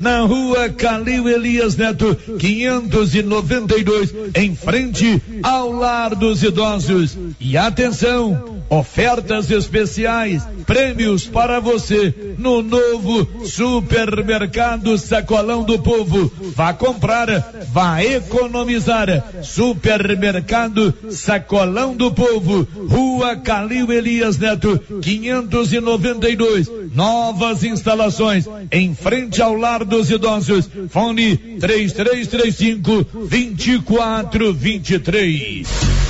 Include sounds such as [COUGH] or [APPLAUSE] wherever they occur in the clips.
na rua Calil Elias Neto, 592, em frente ao Lar dos Idosos. E atenção, ofertas especiais, prêmios para você no novo supermercado Sacolão do Povo. Vá comprar, vá economizar. Supermercado Sacolão do Povo, Rua Calil Elias Neto, 592. Novas instalações em frente ao Lar dos Idosos. Fone 3335 2423.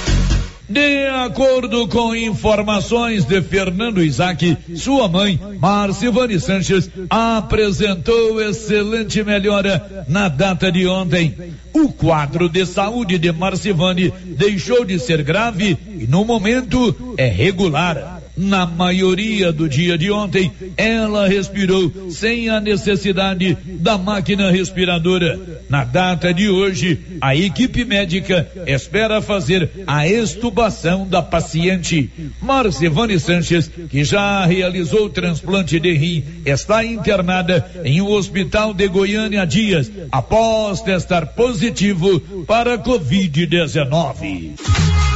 De acordo com informações de Fernando Isaac, sua mãe, Marcivane Sanches, apresentou excelente melhora na data de ontem. O quadro de saúde de Marcivane deixou de ser grave e no momento é regular. Na maioria do dia de ontem, ela respirou sem a necessidade da máquina respiradora. Na data de hoje, a equipe médica espera fazer a estubação da paciente. Marcevane Sanches, que já realizou o transplante de rim, está internada em um hospital de Goiânia dias, após testar positivo para Covid-19.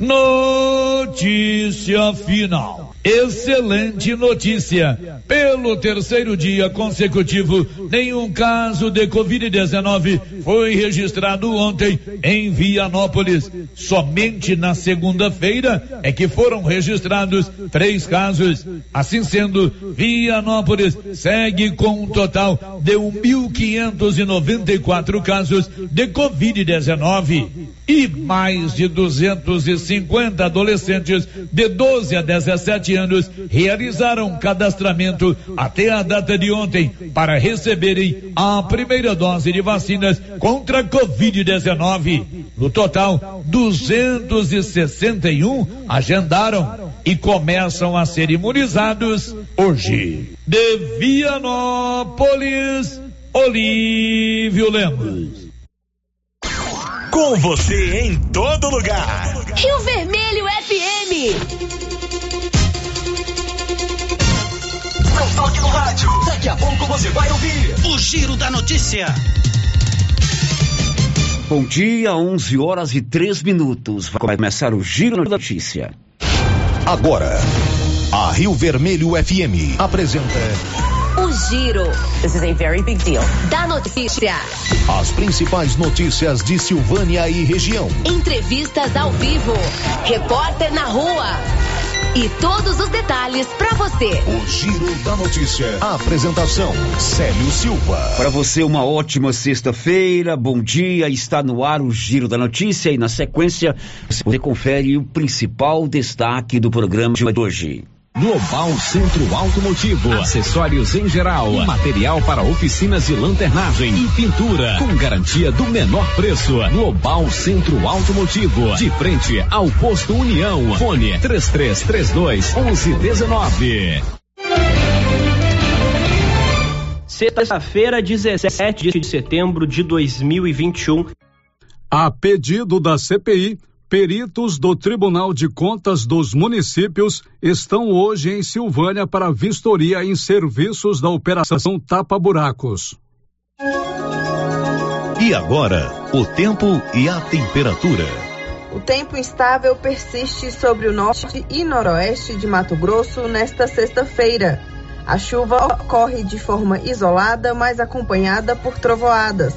Notícia final. Excelente notícia. Pelo terceiro dia consecutivo, nenhum caso de Covid-19 foi registrado ontem em Vianópolis. Somente na segunda-feira é que foram registrados três casos. Assim sendo, Vianópolis segue com um total de 1.594 casos de Covid-19 e mais de 250 adolescentes de 12 a 17 anos realizaram cadastramento até a data de ontem para receberem a primeira dose de vacinas contra a Covid-19. No total, 261 agendaram e começam a ser imunizados hoje. De Vianópolis, Olívio Lemos. Com você em todo lugar. Rio Vermelho FM. Toque no rádio. Daqui a pouco você vai ouvir o Giro da Notícia. Bom dia, 11 horas e 3 minutos. Vai começar o Giro da Notícia. Agora, a Rio Vermelho FM apresenta O Giro. This is a very big deal. Da notícia. as principais notícias de Silvânia e região. Entrevistas ao vivo. Repórter na rua. E todos os detalhes para você. O Giro da Notícia. A apresentação: Célio Silva. Para você, uma ótima sexta-feira, bom dia. Está no ar o Giro da Notícia e, na sequência, você confere o principal destaque do programa de hoje. Global Centro Automotivo, acessórios em geral, material para oficinas de lanternagem e pintura, com garantia do menor preço. Global Centro Automotivo, de frente ao posto União. Fone 3332 1119. Sexta-feira, 17 de setembro de 2021. A pedido da CPI, peritos do Tribunal de Contas dos Municípios estão hoje em Silvânia para vistoria em serviços da Operação Tapa Buracos. E agora, o tempo e a temperatura. O tempo instável persiste sobre o norte e noroeste de Mato Grosso nesta sexta-feira. A chuva ocorre de forma isolada, mas acompanhada por trovoadas.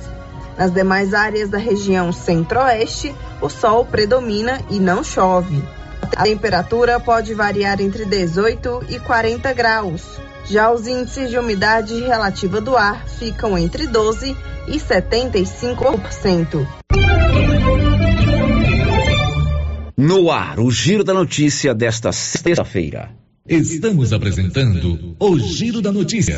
Nas demais áreas da região centro-oeste, o sol predomina e não chove. A temperatura pode variar entre 18 e 40 graus. Já os índices de umidade relativa do ar ficam entre 12 e 75%. No ar, o Giro da Notícia desta sexta-feira. Estamos apresentando o Giro da Notícia.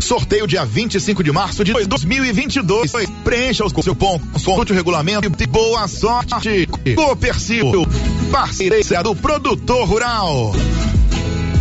Sorteio dia 25 de março de 2022. Preencha o seu ponto, consulte o regulamento e boa sorte. Copercil, parceria do produtor rural.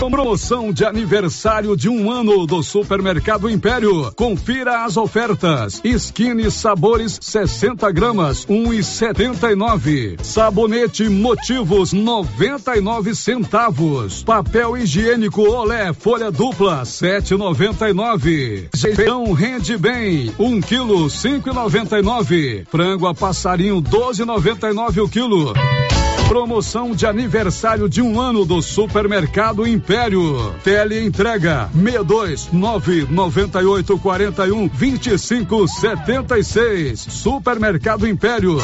Promoção de aniversário de um ano do Supermercado Império. Confira as ofertas. Skinny Sabores 60 gramas, 1,79. Sabonete Motivos 99 centavos. Papel higiênico Olé folha dupla 7,99. Feijão rende bem, 1 um quilo 5,99. Frango a passarinho 12,99 o quilo. Promoção de aniversário de um ano do Supermercado Império. Tele entrega 62 998 41 25 76. Supermercado Império.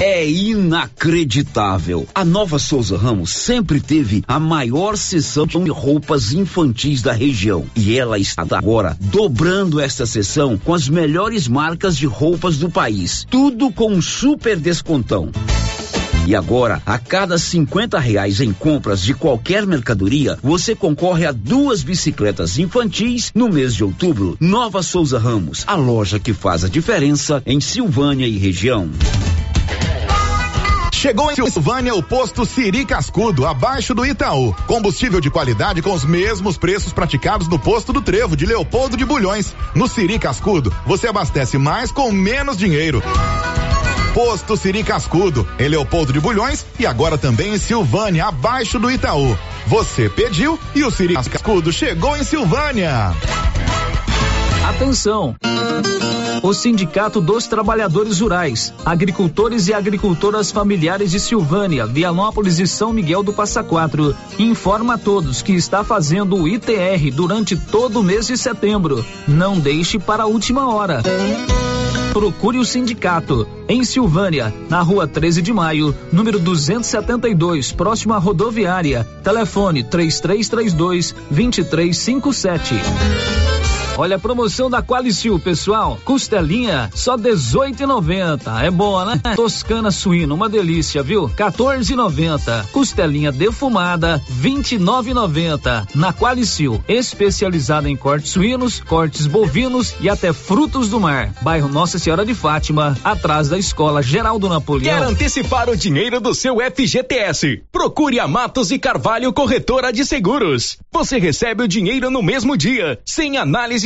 É inacreditável. A Nova Souza Ramos sempre teve a maior seção de roupas infantis da região. E ela está agora dobrando esta seção com as melhores marcas de roupas do país. Tudo com um super descontão. E agora, a cada 50 reais em compras de qualquer mercadoria, você concorre a duas bicicletas infantis no mês de outubro. Nova Souza Ramos, a loja que faz a diferença em Silvânia e região. Chegou em Silvânia o posto Siri Cascudo, abaixo do Itaú. Combustível de qualidade com os mesmos preços praticados no posto do Trevo de Leopoldo de Bulhões. No Siri Cascudo, você abastece mais com menos dinheiro. Posto Siri Cascudo, em Leopoldo de Bulhões e agora também em Silvânia, abaixo do Itaú. Você pediu e o Siri Cascudo chegou em Silvânia. Atenção! O Sindicato dos Trabalhadores Rurais, Agricultores e Agricultoras Familiares de Silvânia, Vianópolis e São Miguel do Passa Quatro informa a todos que está fazendo o ITR durante todo o mês de setembro. Não deixe para a última hora. Procure o sindicato em Silvânia, na rua 13 de maio, número 272, próximo à rodoviária. Telefone 3332 2357. Olha a promoção da Qualicil, pessoal. Costelinha só 18,90. É boa, né? [LAUGHS] Toscana suína, uma delícia, viu? 14,90. Costelinha defumada 29,90. Na Qualicil, especializada em cortes suínos, cortes bovinos e até frutos do mar. Bairro Nossa Senhora de Fátima, atrás da Escola Geraldo Napoleão. Quer antecipar o dinheiro do seu FGTS? Procure a Matos e Carvalho Corretora de Seguros. Você recebe o dinheiro no mesmo dia, sem análise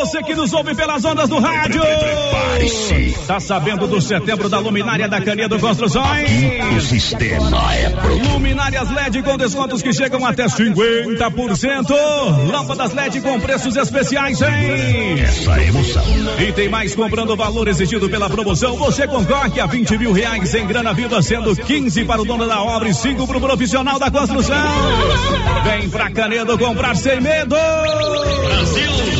Você que nos ouve pelas ondas do rádio. Tá sabendo do setembro da luminária da Canedo Construções? O sistema é pronto. Luminárias LED com descontos que chegam até 50%. Lâmpadas LED com preços especiais, hein? Essa emoção. E tem mais comprando o valor exigido pela promoção. Você concorre a 20 mil reais em grana viva, sendo 15 para o dono da obra e 5 para o profissional da construção. Vem pra Canedo comprar sem medo. Brasil!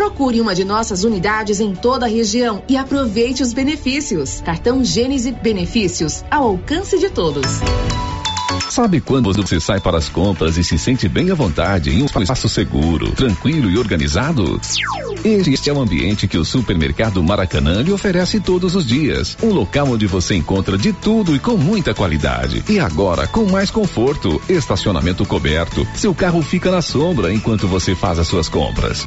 Procure uma de nossas unidades em toda a região e aproveite os benefícios. Cartão Gênese Benefícios ao alcance de todos. Sabe quando você sai para as compras e se sente bem à vontade em um espaço seguro, tranquilo e organizado? Este é o ambiente que o supermercado Maracanã lhe oferece todos os dias. Um local onde você encontra de tudo e com muita qualidade. E agora com mais conforto, estacionamento coberto. Seu carro fica na sombra enquanto você faz as suas compras.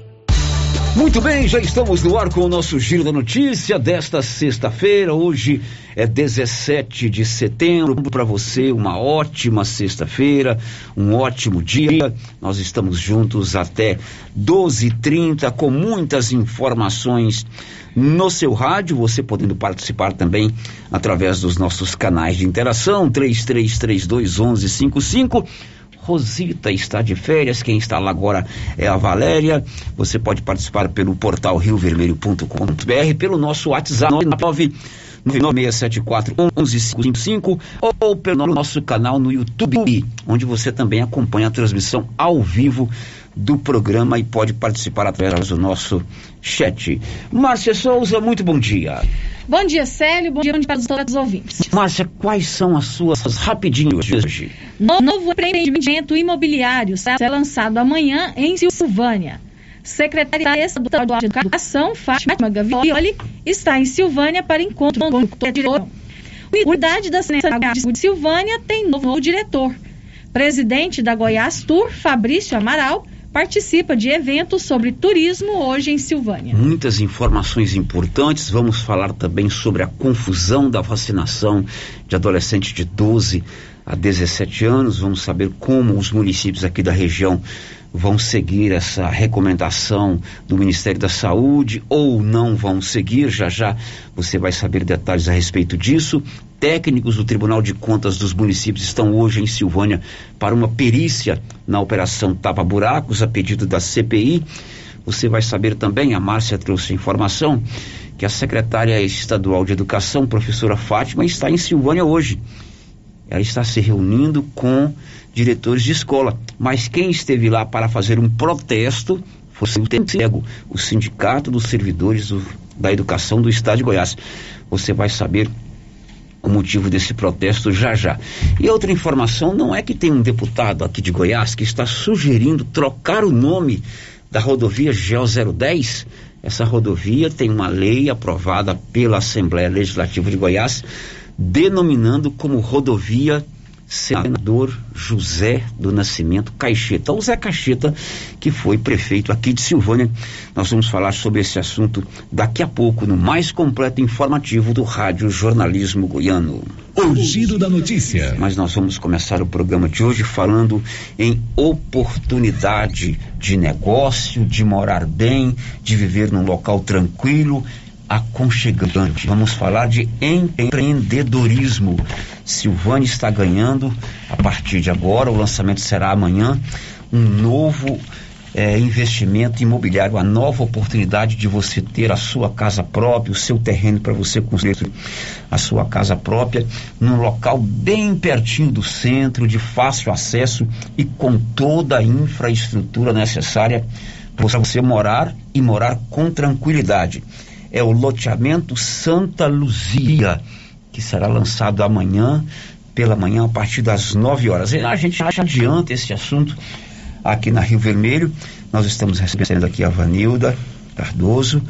Muito bem, já estamos no ar com o nosso Giro da Notícia desta sexta-feira. Hoje é 17 de setembro. Para você, uma ótima sexta-feira, um ótimo dia. Nós estamos juntos até 12h30 com muitas informações no seu rádio, você podendo participar também através dos nossos canais de interação, 3332 1155 Rosita está de férias, quem está lá agora é a Valéria. Você pode participar pelo portal riovermelho.com.br, pelo nosso WhatsApp 9 9674 ou pelo nosso canal no YouTube, onde você também acompanha a transmissão ao vivo do programa e pode participar através do nosso chat. Márcia Souza, muito bom dia. Bom dia, Célio. Bom dia, bom dia para todos os ouvintes. Márcia, quais são as suas rapidinhos de hoje? Novo empreendimento imobiliário será lançado amanhã em Silvânia. Secretária Estadual de Educação, Fátima Gavioli, está em Silvânia para encontro com o diretor. Unidade da Sanidade de Silvânia tem novo diretor. Presidente da Goiás Tour, Fabrício Amaral, participa de eventos sobre turismo hoje em Silvânia. Muitas informações importantes. Vamos falar também sobre a confusão da vacinação de adolescentes de 12 a 17 anos. Vamos saber como os municípios aqui da região vão seguir essa recomendação do Ministério da Saúde ou não vão seguir. Já já você vai saber detalhes a respeito disso. Técnicos do Tribunal de Contas dos municípios estão hoje em Silvânia para uma perícia na operação Tapa Buracos, a pedido da CPI. Você vai saber também, a Márcia trouxe informação, que a secretária estadual de Educação, professora Fátima, está em Silvânia hoje. Ela está se reunindo com diretores de escola. Mas quem esteve lá para fazer um protesto foi o TECEGO, o Sindicato dos Servidores do, da Educação do Estado de Goiás. Você vai saber o motivo desse protesto já já. E outra informação, não é que tem um deputado aqui de Goiás que está sugerindo trocar o nome da rodovia GEO 010? Essa rodovia tem uma lei aprovada pela Assembleia Legislativa de Goiás, denominando como rodovia senador José do Nascimento Caixeta, o Zé Caixeta, que foi prefeito aqui de Silvânia. Nós vamos falar sobre esse assunto daqui a pouco no mais completo informativo do Rádio Jornalismo Goiano. O giro da notícia. Mas nós vamos começar o programa de hoje falando em oportunidade de negócio, de morar bem, de viver num local tranquilo aconchegante. Vamos falar de empreendedorismo. Silvânia está ganhando a partir de agora, o lançamento será amanhã, um novo é, investimento imobiliário, a nova oportunidade de você ter a sua casa própria, o seu terreno para você construir a sua casa própria, num local bem pertinho do centro, de fácil acesso e com toda a infraestrutura necessária para você morar e morar com tranquilidade é o loteamento Santa Luzia, que será lançado amanhã, pela manhã, a partir das 9 horas. A gente adianta esse assunto aqui na Rio Vermelho. Nós estamos recebendo aqui a Vanilda Cardoso,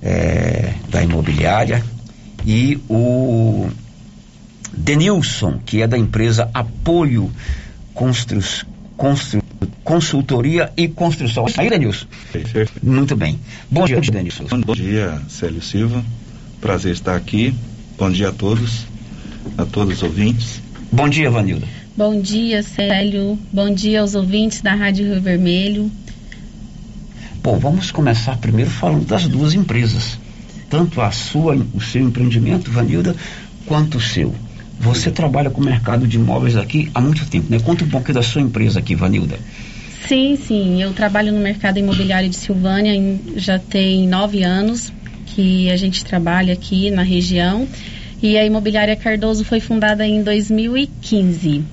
é, da imobiliária, e o Denilson, que é da empresa Apoio Constru, Constru, Consultoria e Construção. Aí, Denilson. Muito bem. Bom dia, Denilson. Bom dia, Célio Silva. Prazer estar aqui. Bom dia a todos, a todos os ouvintes. Bom dia, Vanilda. Bom dia, Célio. Bom dia aos ouvintes da Rádio Rio Vermelho. Bom, vamos começar primeiro falando das duas empresas. Tanto a sua, o seu empreendimento, Vanilda, quanto o seu. Você trabalha com o mercado de imóveis aqui há muito tempo, né? Conta um pouco da sua empresa aqui, Vanilda. Sim, sim. Eu trabalho no mercado imobiliário de Silvânia em, já tem nove anos que a gente trabalha aqui na região. E a Imobiliária Cardoso foi fundada em 2015.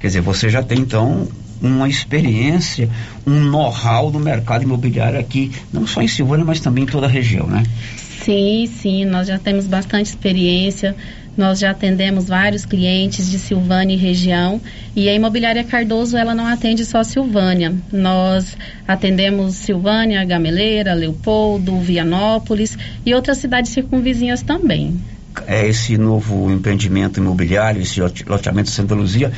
Quer dizer, você já tem então uma experiência, um know-how do mercado imobiliário aqui, não só em Silvânia, mas também em toda a região, né? Sim, sim, nós já temos bastante experiência. Nós já atendemos vários clientes de Silvânia e região e a Imobiliária Cardoso ela não atende só Silvânia. Nós atendemos Silvânia, Gameleira, Leopoldo, Vianópolis e outras cidades circunvizinhas também. É esse novo empreendimento imobiliário, esse loteamento Santa Luzia,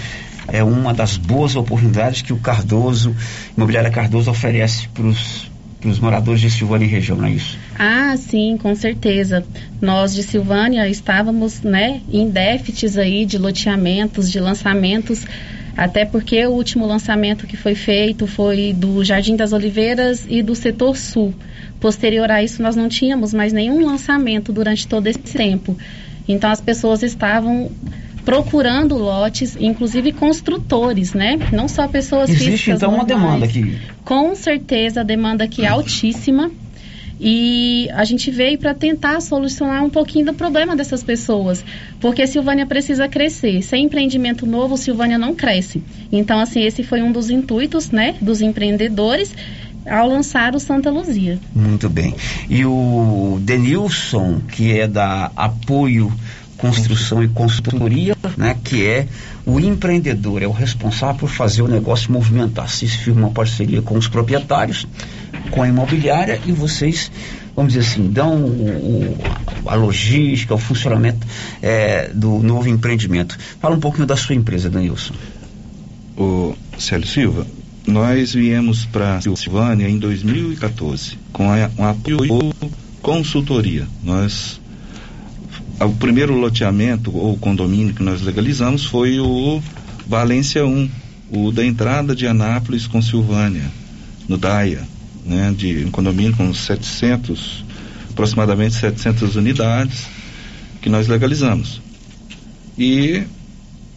é uma das boas oportunidades que o Cardoso, Imobiliária Cardoso oferece para os para os moradores de Silvânia e região, não é isso? Ah, sim, com certeza. Nós de Silvânia estávamos, né, em déficits aí de loteamentos, de lançamentos, até porque o último lançamento que foi feito foi do Jardim das Oliveiras e do Setor Sul. Posterior a isso, nós não tínhamos mais nenhum lançamento durante todo esse tempo. Então, as pessoas estavam procurando lotes, inclusive construtores, né? Não só pessoas Existe, físicas. Existe então uma demanda aqui. Com certeza a demanda aqui é altíssima. E a gente veio para tentar solucionar um pouquinho do problema dessas pessoas, porque Silvânia precisa crescer. Sem empreendimento novo, Silvânia não cresce. Então, assim, esse foi um dos intuitos, né, dos empreendedores ao lançar o Santa Luzia. Muito bem. E o Denilson, que é da Apoio Construção e Consultoria, né, que é o empreendedor, é o responsável por fazer o negócio movimentar. Se firma uma parceria com os proprietários, com a imobiliária e vocês, vamos dizer assim, dão o, o, a logística, o funcionamento é, do novo empreendimento. Fala um pouquinho da sua empresa, Denilson. O Célio Silva, nós viemos para Silvânia em 2014 com a, um apoio consultoria. Nós o primeiro loteamento ou condomínio que nós legalizamos foi o Valência 1, o da entrada de Anápolis com Silvânia, no Daia, né, de um condomínio com 700, aproximadamente 700 unidades que nós legalizamos. E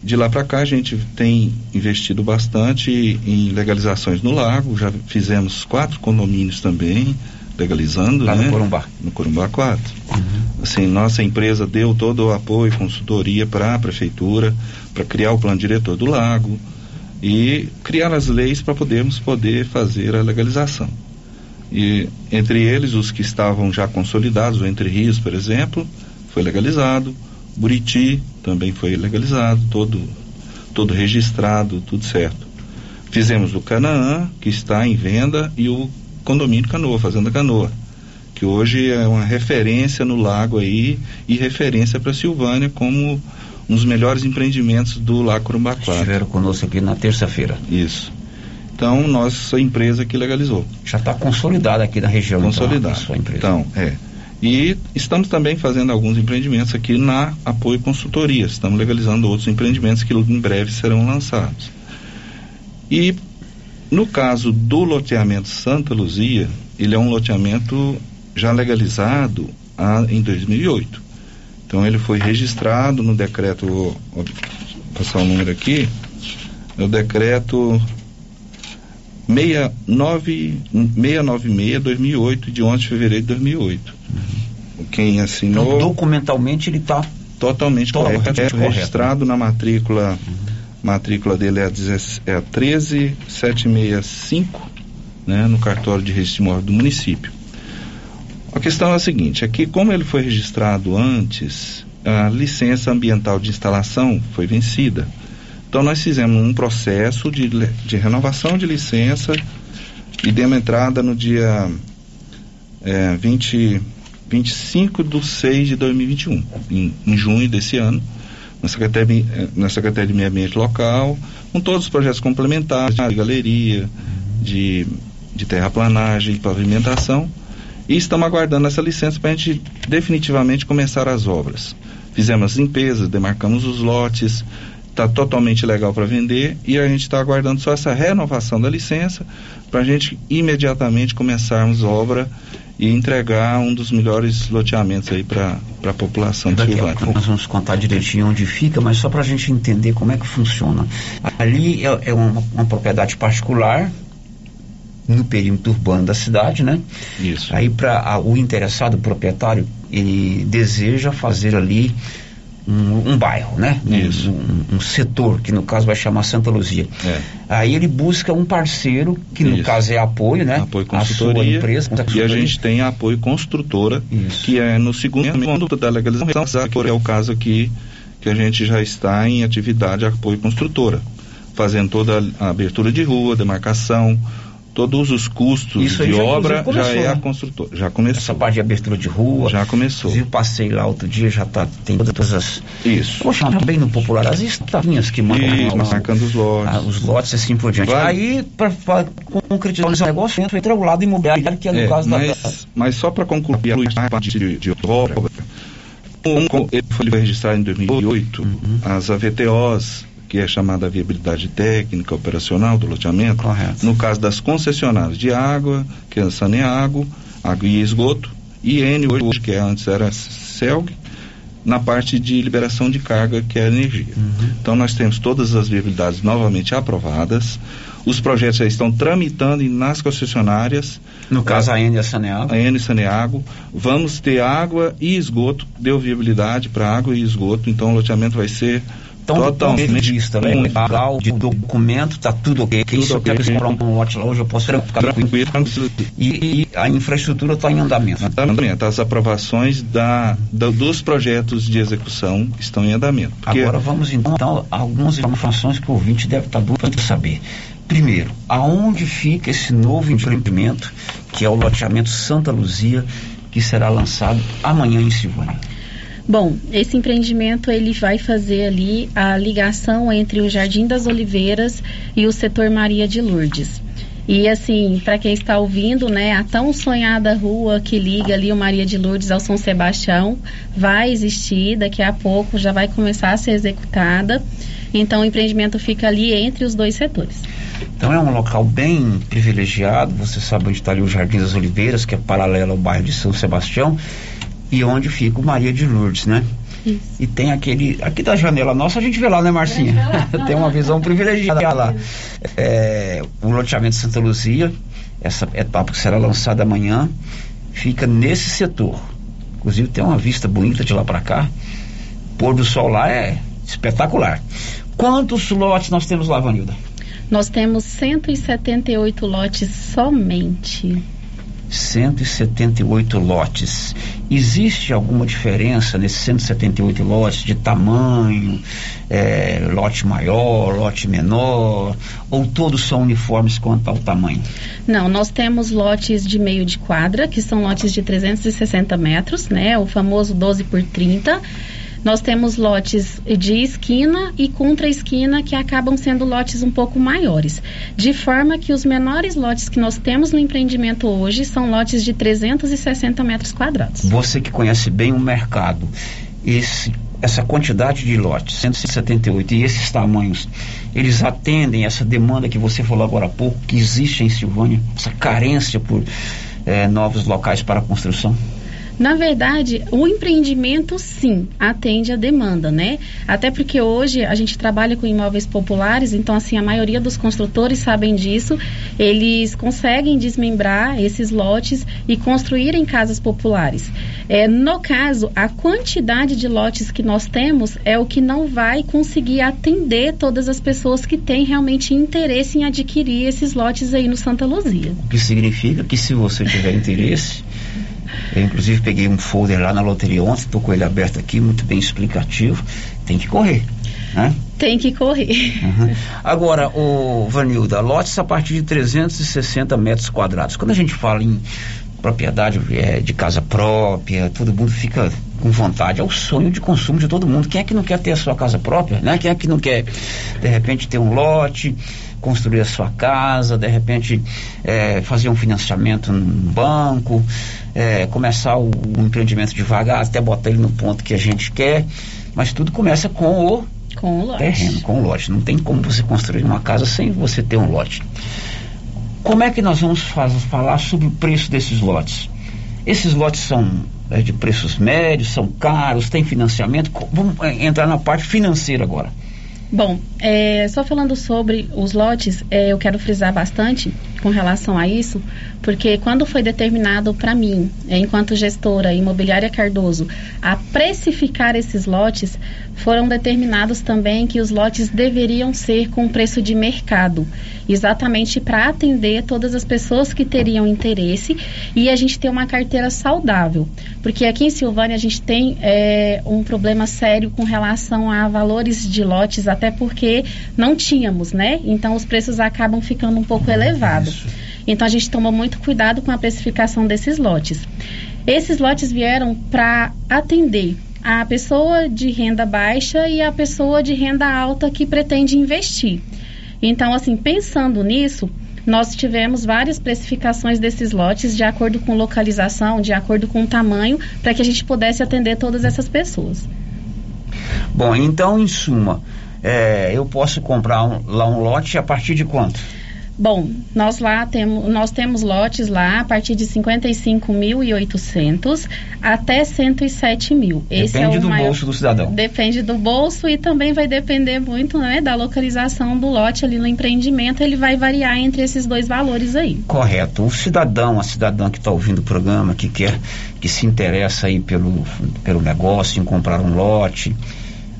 de lá para cá a gente tem investido bastante em legalizações no lago, já fizemos quatro condomínios também, legalizando, Lá né? no Corumbá. No Corumbá 4. Uhum. Assim, nossa empresa deu todo o apoio, consultoria para a prefeitura, para criar o plano diretor do lago e criar as leis para podermos poder fazer a legalização. E entre eles os que estavam já consolidados, o Entre Rios, por exemplo, foi legalizado, Buriti também foi legalizado, todo todo registrado, tudo certo. Fizemos o Canaã, que está em venda, e o condomínio Canoa, Fazenda Canoa, que hoje é uma referência no lago aí e referência para Silvânia como um dos melhores empreendimentos do Lago Corumbá 4. Estiveram conosco aqui na terça-feira. Isso. Então, nossa empresa que legalizou. Já está consolidada aqui na região. Consolidada. Então, sua empresa. Então, é. E estamos também fazendo alguns empreendimentos aqui na Apoio Consultoria. Estamos legalizando outros empreendimentos que em breve serão lançados. E no caso do loteamento Santa Luzia, ele é um loteamento já legalizado a, em 2008. Então ele foi registrado no decreto, vou, vou passar o número aqui, no decreto 69, 696 2008 de 11 de fevereiro de 2008. Quem assinou Então, documentalmente ele está totalmente correto, Totalmente é correto. registrado na matrícula matrícula dele é a, 16 é 13765 né, no cartório de registro de imóvel do município. A questão é a seguinte é como ele foi registrado antes a licença ambiental de instalação foi vencida. Então nós fizemos um processo de, de renovação de licença e demos entrada no dia é, 20, 25 de 6 de 2021, em, em junho desse ano, na Secretaria, eh, na Secretaria de Meio Ambiente Local, com todos os projetos complementares de galeria, de, de terraplanagem, de pavimentação, e estamos aguardando essa licença para a gente definitivamente começar as obras. Fizemos as limpezas, demarcamos os lotes, está totalmente legal para vender e a gente está aguardando só essa renovação da licença para a gente imediatamente começarmos obra e entregar um dos melhores loteamentos aí para a população de Silvânia. nós vamos contar direitinho onde fica, mas só para a gente entender como é que funciona. Ali é, é uma, uma propriedade particular no perímetro urbano da cidade, né? Isso. Aí para o interessado, o proprietário, ele deseja fazer ali um, um bairro, né? Um- Isso. Um, um setor, que no caso vai chamar Santa Luzia. É. Aí ele busca um parceiro, que no Isso. caso é apoio, né? Apoio A sua consultoria empresa, e a consultoria. gente tem apoio construtora que é no segundo da legalização que é o caso aqui que a gente já está em atividade apoio construtora fazendo toda a abertura de rua demarcação todos os custos Isso de já, obra inclusive, já começou, é a né? construtora já começou Essa parte de abertura de rua. Já começou. Inclusive passei lá outro dia, já tá, tem todas as. Isso. Eu vou chamar bem no popular, as estavinhas que mandam Isso, lá, o- marcando os lotes. ah, os lotes assim por diante. Aí, para concretizar esse negócio, entra, entra o lado imobiliário, que é no É, caso da- da. mas, mas só para concluir a parte de, de obra, como ele foi registrado em 2008, Uhum. as AVTOs, que é chamada viabilidade técnica operacional do loteamento, no caso das concessionárias de água, que é a Saneago, água e esgoto, e N hoje, que é, antes era CELG, na parte de liberação de carga, que é a energia. Então nós temos todas as viabilidades novamente aprovadas, os projetos já estão tramitando nas concessionárias. No caso, a N e a Saneago. A N e Saneago. Vamos ter água e esgoto, deu viabilidade para água e esgoto, então o loteamento vai ser Então, totalmente disso, né? Legal, de documento, tá tudo ok. Tudo Se eu quero comprar um lote lá hoje, eu posso ficar tranquilo. E, e a infraestrutura está em andamento. Andamento. As aprovações da, da, dos projetos de execução estão em andamento. Porque... Agora vamos então a algumas informações que o ouvinte deve estar doido para saber. Primeiro, aonde fica esse novo empreendimento, que é o loteamento Santa Luzia, que será lançado amanhã em Silvânia? Bom, esse empreendimento ele vai fazer ali a ligação entre o Jardim das Oliveiras e o setor Maria de Lourdes. E assim, para quem está ouvindo, né, a tão sonhada rua que liga ali o Maria de Lourdes ao São Sebastião vai existir, daqui a pouco já vai começar a ser executada. Então o empreendimento fica ali entre os dois setores. Então é um local bem privilegiado, você sabe onde está ali o Jardim das Oliveiras, que é paralelo ao bairro de São Sebastião, e onde fica o Maria de Lourdes, né? Isso. E tem aquele. Aqui da janela nossa a gente vê lá, né, Marcinha? [LAUGHS] tem uma visão privilegiada lá. É, o loteamento Santa Luzia, essa etapa que será lançada amanhã, fica nesse setor. Inclusive tem uma vista bonita de lá para cá. Pôr do sol lá é espetacular. Quantos lotes nós temos lá, Vanilda? Nós temos 178 lotes somente. 178 lotes. Existe alguma diferença nesses 178 lotes de tamanho, é, lote maior, lote menor, ou todos são uniformes quanto ao tamanho? Não, nós temos lotes de meio de quadra, que são lotes de 360 metros, né? O famoso 12 por 30 nós temos lotes de esquina e contra-esquina que acabam sendo lotes um pouco maiores. De forma que os menores lotes que nós temos no empreendimento hoje são lotes de 360 metros quadrados. Você que conhece bem o mercado, esse essa quantidade de lotes, 178, e esses tamanhos, eles atendem essa demanda que você falou agora há pouco, que existe em Silvânia, essa carência por eh, novos locais para construção? Na verdade, o empreendimento sim atende a demanda, né? Até porque hoje a gente trabalha com imóveis populares, então assim a maioria dos construtores sabem disso. Eles conseguem desmembrar esses lotes e construírem casas populares. É, no caso, a quantidade de lotes que nós temos é o que não vai conseguir atender todas as pessoas que têm realmente interesse em adquirir esses lotes aí no Santa Luzia. O que significa que se você tiver interesse eu, inclusive, peguei um folder lá na loteria ontem, estou com ele aberto aqui, muito bem explicativo. Tem que correr. Né? Tem que correr. Uhum. Agora, o Vanilda, lotes a partir de 360 metros quadrados. Quando a gente fala em propriedade é, de casa própria, todo mundo fica com vontade. É o sonho de consumo de todo mundo. Quem é que não quer ter a sua casa própria? Né? Quem é que não quer, de repente, ter um lote? construir a sua casa, de repente é, fazer um financiamento num banco, é, começar o, o, empreendimento devagar até botar ele no ponto que a gente quer, mas tudo começa com o, com o terreno, com o lote. Não tem como você construir uma casa sem você ter um lote. Como é que nós vamos falar sobre o preço desses lotes? Esses lotes são é, de preços médios, são caros, tem financiamento. Vamos é, entrar na parte financeira agora. Bom, é, só falando sobre os lotes, é, eu quero frisar bastante com relação a isso, porque quando foi determinado para mim, é, enquanto gestora imobiliária Cardoso, a precificar esses lotes, foram determinados também que os lotes deveriam ser com preço de mercado, exatamente para atender todas as pessoas que teriam interesse e a gente ter uma carteira saudável, porque aqui em Silvânia a gente tem é, um problema sério com relação a valores de lotes, até porque não tínhamos, né? Então os preços acabam ficando um pouco elevados. Então a gente tomou muito cuidado com a precificação desses lotes. Esses lotes vieram para atender a pessoa de renda baixa e a pessoa de renda alta que pretende investir. Então, assim, pensando nisso, nós tivemos várias precificações desses lotes de acordo com localização, de acordo com tamanho, para que a gente pudesse atender todas essas pessoas. Bom, então, em suma, é, eu posso comprar um, lá um lote a partir de quanto? Bom, nós lá temos, nós temos lotes lá a partir de 55.800 até 107 mil. Esse Depende é do maior, bolso do cidadão. Depende do bolso e também vai depender muito né, da localização do lote ali no empreendimento. Ele vai variar entre esses dois valores aí. Correto. O cidadão, a cidadã que está ouvindo o programa, que quer, que se interessa aí pelo, pelo negócio, em comprar um lote,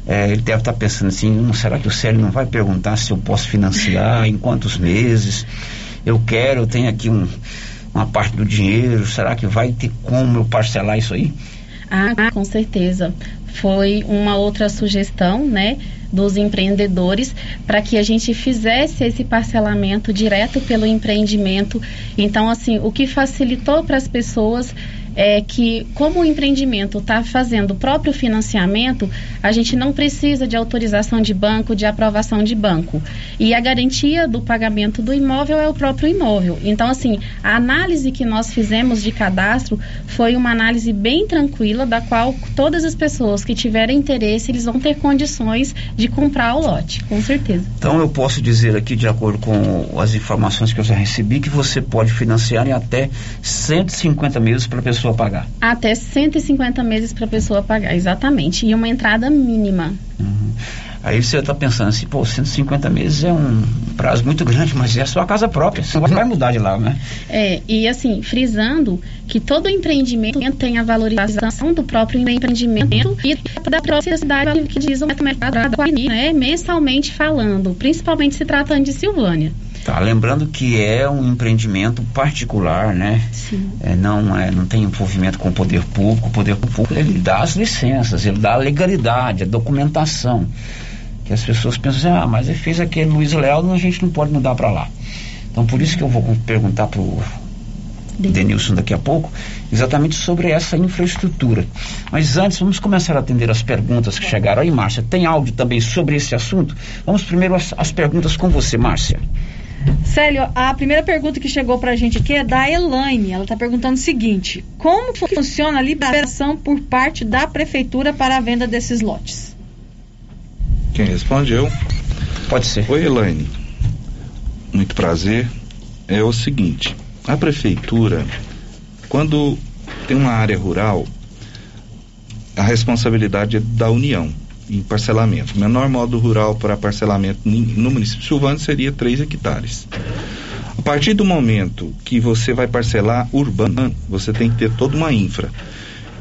É, ele deve estar pensando assim, "Hum, será que o Célio não vai perguntar se eu posso financiar, em quantos meses? Eu quero, eu tenho aqui um, uma parte do dinheiro, será que vai ter como eu parcelar isso aí? Ah, com certeza. Foi uma outra sugestão, né, dos empreendedores para que a gente fizesse esse parcelamento direto pelo empreendimento. Então, assim, o que facilitou para as pessoas é que, como o empreendimento está fazendo o próprio financiamento, a gente não precisa de autorização de banco, de aprovação de banco. E a garantia do pagamento do imóvel é o próprio imóvel. Então, assim, a análise que nós fizemos de cadastro foi uma análise bem tranquila, da qual todas as pessoas que tiverem interesse, eles vão ter condições de comprar o lote, com certeza. Então eu posso dizer aqui, de acordo com as informações que eu já recebi, que você pode financiar em até 150 meses para a pessoa pagar. Até 150 meses para a pessoa pagar, exatamente. E uma entrada mínima. Aí você está pensando assim, pô, 150 meses é um prazo muito grande, mas é a sua casa própria, você não vai mudar de lá, né? É, e assim, frisando que todo empreendimento tem a valorização do próprio empreendimento e da própria cidade que diz o mercado, né, mensalmente falando, principalmente se tratando de Silvânia. Tá, lembrando que é um empreendimento particular, né? Sim. É, não, é, não tem envolvimento com o poder público. O poder público ele dá as licenças, ele dá a legalidade, a documentação. Que as pessoas pensam assim, ah, mas ele fez aquele Luiz Leal, a gente não pode mudar para lá. Então por isso que eu vou perguntar pro Denilson daqui a pouco, exatamente sobre essa infraestrutura. Mas antes, vamos começar a atender as perguntas que chegaram aí, Márcia. Tem áudio também sobre esse assunto? Vamos primeiro às, às perguntas com você, Márcia. Célio, a primeira pergunta que chegou pra gente aqui é da Elaine. Ela tá perguntando o seguinte: como funciona a liberação por parte da prefeitura para a venda desses lotes? Quem responde eu? Pode ser. Oi, Elaine. Muito prazer. É o seguinte: a prefeitura, quando tem uma área rural, a responsabilidade é da União em parcelamento. O menor modo rural para parcelamento no município de Silvânia seria 3 hectares. A partir do momento que você vai parcelar urbano, você tem que ter toda uma infra.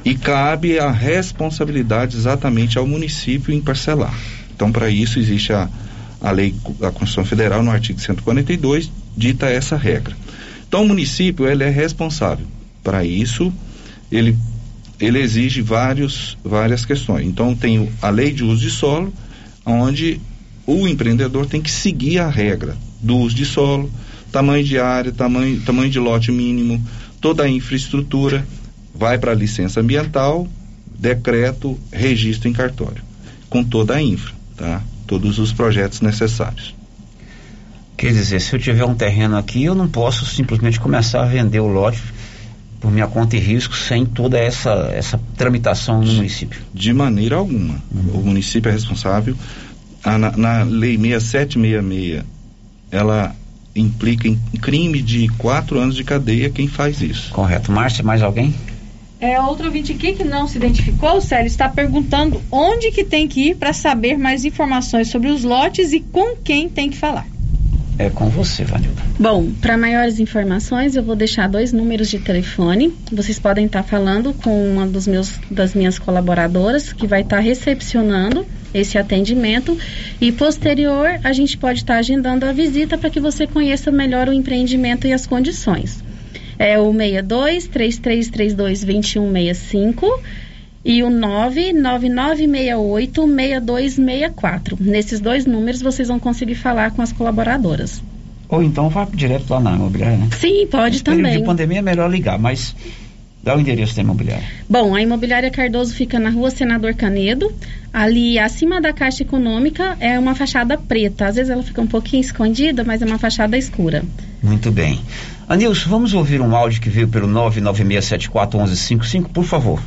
E cabe a responsabilidade exatamente ao município em parcelar. Então, para isso, existe a, a lei da Constituição Federal, no artigo 142, dita essa regra. Então, o município ele é responsável. Para isso, ele, ele exige vários, várias questões. Então, tem a lei de uso de solo, onde o empreendedor tem que seguir a regra do uso de solo, tamanho de área, tamanho, tamanho de lote mínimo, toda a infraestrutura, vai para a licença ambiental, decreto, registro em cartório, com toda a infra, tá? Todos os projetos necessários. Quer dizer, se eu tiver um terreno aqui, eu não posso simplesmente começar a vender o lote por minha conta e risco sem toda essa, essa tramitação no município. De maneira alguma. O município é responsável. A- na, na lei 6766, ela implica em crime de quatro anos de cadeia quem faz isso. Correto. Márcia, mais alguém? É, outro ouvinte aqui que não se identificou, Célio, está perguntando onde que tem que ir para saber mais informações sobre os lotes e com quem tem que falar. É com você, Vanilda. Bom, para maiores informações, eu vou deixar dois números de telefone. Vocês podem estar falando com uma dos meus, das minhas colaboradoras, que vai estar recepcionando esse atendimento. E posterior, a gente pode estar agendando a visita para que você conheça melhor o empreendimento e as condições. É o 62 3332 2165 e o 99968 6264. Nesses dois números vocês vão conseguir falar com as colaboradoras. Ou então vá direto lá na imobiliária, né? Sim, pode Nesse período também. de pandemia é melhor ligar, mas dá o endereço da imobiliária. Bom, a imobiliária Cardoso fica na rua Senador Canedo. Ali acima da Caixa Econômica é uma fachada preta. Às vezes ela fica um pouquinho escondida, mas é uma fachada escura. Muito bem. Anilson, vamos ouvir um áudio que veio pelo 996741155, por favor.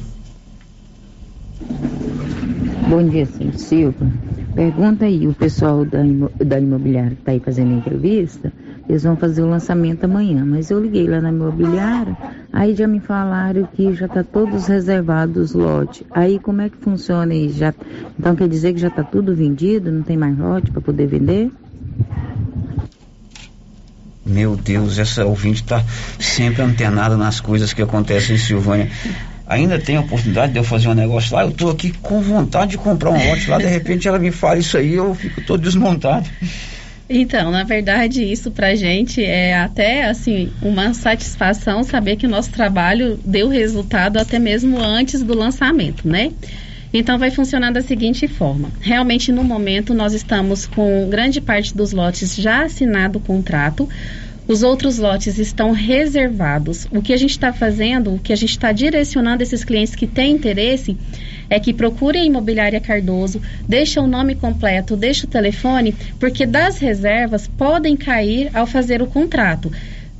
Bom dia, senhor Silva. Pergunta aí, o pessoal da, da imobiliária que está aí fazendo entrevista, eles vão fazer o lançamento amanhã, mas eu liguei lá na imobiliária, aí já me falaram que já está todos reservados os lotes. Aí como é que funciona isso? Já, então quer dizer que já está tudo vendido, não tem mais lote para poder vender? Meu Deus, essa ouvinte está sempre antenada nas coisas que acontecem em Silvânia. Ainda tem a oportunidade de eu fazer um negócio lá, eu estou aqui com vontade de comprar um lote lá, de repente ela me fala isso aí, eu fico todo desmontado. Então, na verdade, isso pra gente é até assim uma satisfação saber que o nosso trabalho deu resultado até mesmo antes do lançamento, né? Então vai funcionar da seguinte forma: realmente no momento nós estamos com grande parte dos lotes já assinado o contrato. Os outros lotes estão reservados. O que a gente está fazendo, o que a gente está direcionando esses clientes que têm interesse é que procure a Imobiliária Cardoso, deixa o nome completo, deixa o telefone, porque das reservas podem cair ao fazer o contrato.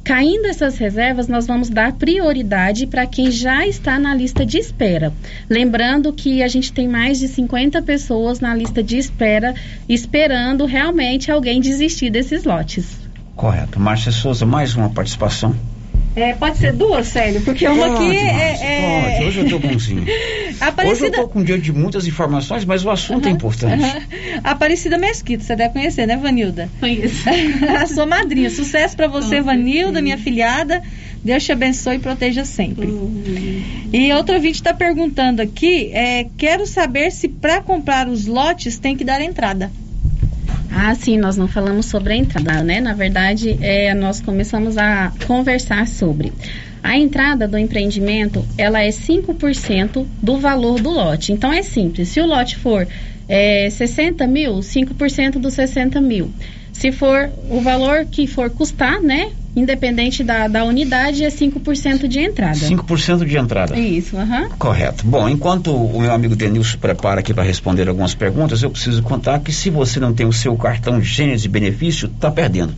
Caindo essas reservas, nós vamos dar prioridade para quem já está na lista de espera. Lembrando que a gente tem mais de 50 pessoas na lista de espera, esperando realmente alguém desistir desses lotes. Correto. Márcia Souza, mais uma participação. É, pode ser duas, Célio, porque uma Pode, aqui Márcia, é, é... Pode, hoje eu tô [LAUGHS] bonzinho. Aparecida... Hoje eu tô com um dia de muitas informações, mas o assunto é importante. Aham. Aparecida Mesquita, você deve conhecer, né, Vanilda? Conheço. [LAUGHS] a sua madrinha. Sucesso para você, Vanilda, minha filhada. Deus te abençoe e proteja sempre. E outro ouvinte está perguntando aqui: é, quero saber se para comprar os lotes tem que dar entrada. Ah, sim, nós não falamos sobre a entrada, né? Na verdade, é, nós começamos a conversar sobre. A entrada do empreendimento, ela é 5% do valor do lote. Então, é simples. Se o lote for é, 60 mil, 5% dos 60 mil. Se for o valor que for custar, né? Independente da, da unidade, é 5% de entrada. 5% de entrada. Isso, aham. Correto. Bom, enquanto o meu amigo Denilson prepara aqui para responder algumas perguntas, eu preciso contar que se você não tem o seu cartão Gênesis Benefício, está perdendo.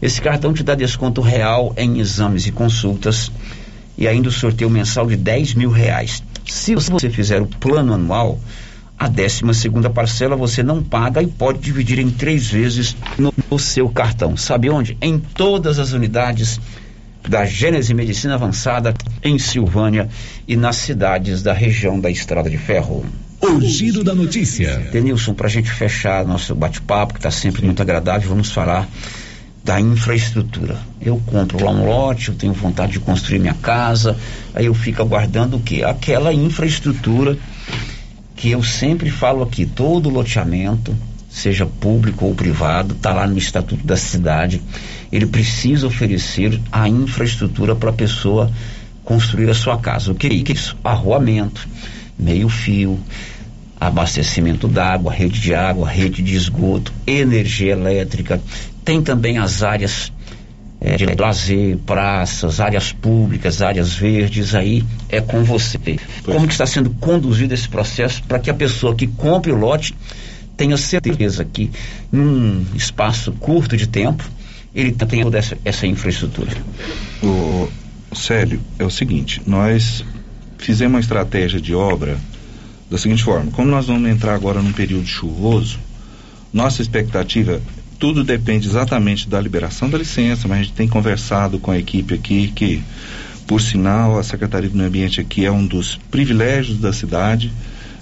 Esse cartão te dá desconto real em exames e consultas e ainda o sorteio mensal de 10 mil reais. Se você fizer o plano anual, a 12 segunda parcela você não paga e pode dividir em três vezes no, no seu cartão. Sabe onde? Em todas as unidades da Gênese Medicina Avançada em Silvânia e nas cidades da região da Estrada de Ferro. O giro da notícia. Denilson, para a gente fechar nosso bate-papo, que está sempre muito agradável, vamos falar da infraestrutura. Eu compro lá um lote, eu tenho vontade de construir minha casa, aí eu fico aguardando o quê? Aquela infraestrutura que eu sempre falo aqui, todo loteamento, seja público ou privado, está lá no Estatuto da Cidade, ele precisa oferecer a infraestrutura para a pessoa construir a sua casa. O que é isso? Arruamento, meio-fio, abastecimento d'água, rede de água, rede de esgoto, energia elétrica. Tem também as áreas é, de lazer, praças, áreas públicas, áreas verdes, aí é com você. Como que está sendo conduzido esse processo para que a pessoa que compre o lote tenha certeza que num espaço curto de tempo ele tenha toda essa, essa infraestrutura. O Célio, é o seguinte, nós fizemos uma estratégia de obra da seguinte forma, como nós vamos entrar agora num período chuvoso, nossa expectativa tudo depende exatamente da liberação da licença, mas a gente tem conversado com a equipe aqui que, por sinal, a Secretaria do Meio Ambiente aqui é um dos privilégios da cidade.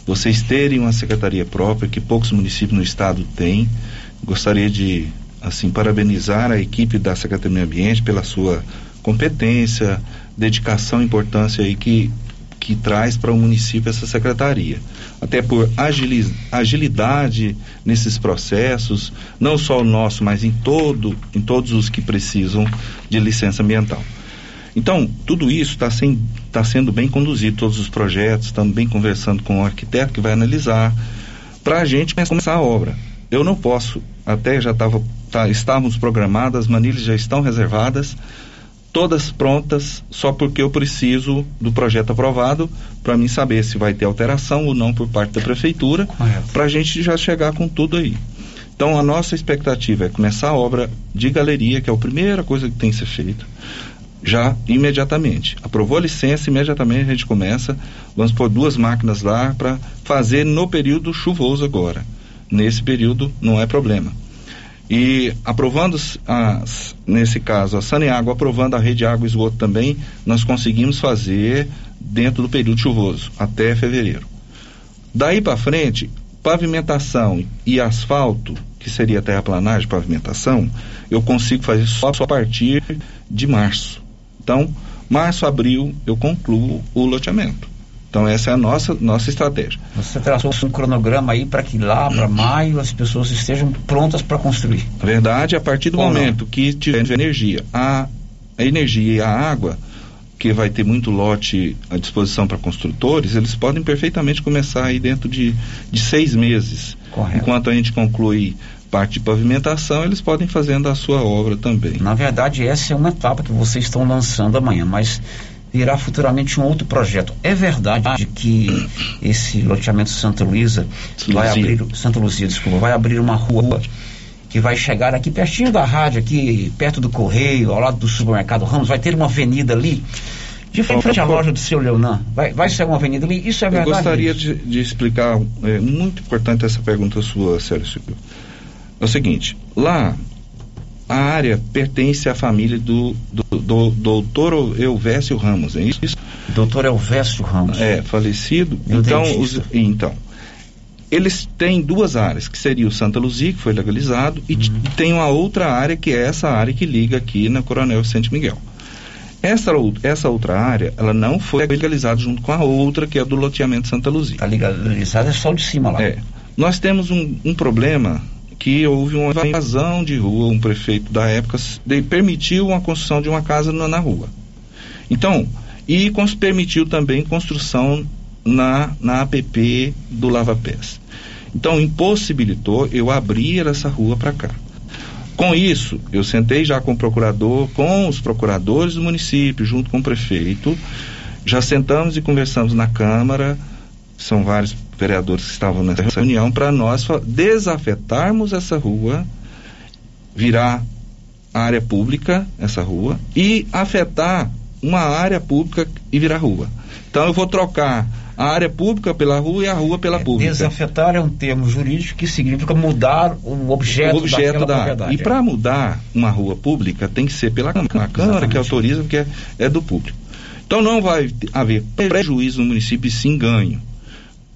Vocês terem uma secretaria própria que poucos municípios no estado têm. Gostaria de, assim, parabenizar a equipe da Secretaria do Meio Ambiente pela sua competência, dedicação e importância aí que que traz para o município essa secretaria. Até por agilidade nesses processos, não só o nosso, mas em todo, em todos os que precisam de licença ambiental. Então, tudo isso está tá sendo bem conduzido, todos os projetos, estamos bem conversando com o arquiteto que vai analisar, para a gente começar a obra. Eu não posso, até já estava, tá, estávamos programadas, as manilhas já estão reservadas, todas prontas, só porque eu preciso do projeto aprovado para mim saber se vai ter alteração ou não por parte da prefeitura, para a gente já chegar com tudo aí. Então a nossa expectativa é começar a obra de galeria, que é a primeira coisa que tem que ser feita, já imediatamente. Aprovou a licença, imediatamente a gente começa. Vamos pôr duas máquinas lá para fazer no período chuvoso agora. Nesse período não é problema. E aprovando, as, nesse caso, a Saneago aprovando a rede de água e esgoto também, nós conseguimos fazer dentro do período chuvoso, até fevereiro. Daí para frente, pavimentação e asfalto, que seria terraplanagem, pavimentação, eu consigo fazer só, só a partir de março. Então, março, abril, eu concluo o loteamento. Então essa é a nossa nossa estratégia. Você traçou um cronograma aí para que lá para maio as pessoas estejam prontas para construir. Na verdade, a partir do Ou momento que tiver energia, a, a energia e a água, que vai ter muito lote à disposição para construtores, eles podem perfeitamente começar aí dentro de, de seis meses. Correto. Enquanto a gente conclui parte de pavimentação, eles podem fazendo a sua obra também. Na verdade, essa é uma etapa que vocês estão lançando amanhã, mas virá futuramente um outro projeto. É verdade que esse loteamento Santa Luísa vai abrir Santa Luzia, desculpa, vai abrir uma rua que vai chegar aqui pertinho da rádio, aqui perto do correio, ao lado do supermercado Ramos, vai ter uma avenida ali de frente à loja do seu Leonan. Vai, vai ser uma avenida ali? Isso é verdade? Eu gostaria de, de, explicar, é muito importante essa pergunta sua, Sérgio. É o seguinte, lá a área pertence à família do, do, do doutor Elvésio Ramos, é isso? Doutor Elvésio Ramos. É, falecido. Então, os, então, eles têm duas áreas, que seria o Santa Luzia, que foi legalizado, e uhum. tem uma outra área, que é essa área que liga aqui na Coronel Vicente Miguel. Essa, essa outra área, ela não foi legalizada junto com a outra, que é do loteamento Santa Luzia. Está legalizada é só de cima lá. É. Nós temos um, um problema que houve uma invasão de rua, um prefeito da época permitiu a construção de uma casa na, na rua. Então, e permitiu também construção na, na APP do Lava Pés. Então, impossibilitou eu abrir essa rua para cá. Com isso, eu sentei já com o procurador, com os procuradores do município, junto com o prefeito, já sentamos e conversamos na Câmara, são vários vereadores que estavam nessa reunião, para nós desafetarmos essa rua, virar área pública, essa rua, e afetar uma área pública e virar rua. Então eu vou trocar a área pública pela rua e a rua pela é, pública. Desafetar é um termo jurídico que significa mudar o objeto, o objeto da propriedade. E para mudar uma rua pública tem que ser pela Câmara, Câmara que autoriza, porque é, é do público. Então não vai haver prejuízo no município e sim ganho.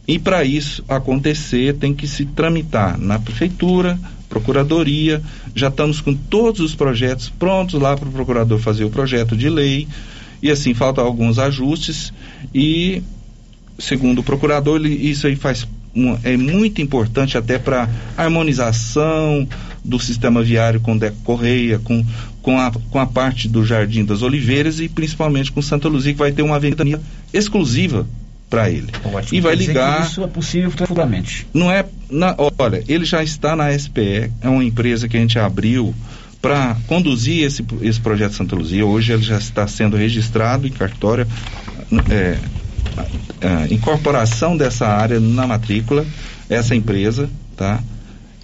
E para isso acontecer, tem que se tramitar na prefeitura, procuradoria. Já estamos com todos os projetos prontos lá para o procurador fazer o projeto de lei. E assim, faltam alguns ajustes. E, segundo o procurador, ele, isso aí faz é muito importante até para harmonização do sistema viário com Deco Correia, com, com, a, com a parte do Jardim das Oliveiras e principalmente com Santa Luzia, que vai ter uma avenida exclusiva para ele. Ótimo. E vai ligar. isso é possível futuramente. Não é. Na, olha, ele já está na SPE, é uma empresa que a gente abriu para conduzir esse, esse projeto Santa Luzia. Hoje ele já está sendo registrado em cartório. É, a incorporação dessa área na matrícula, essa empresa, tá?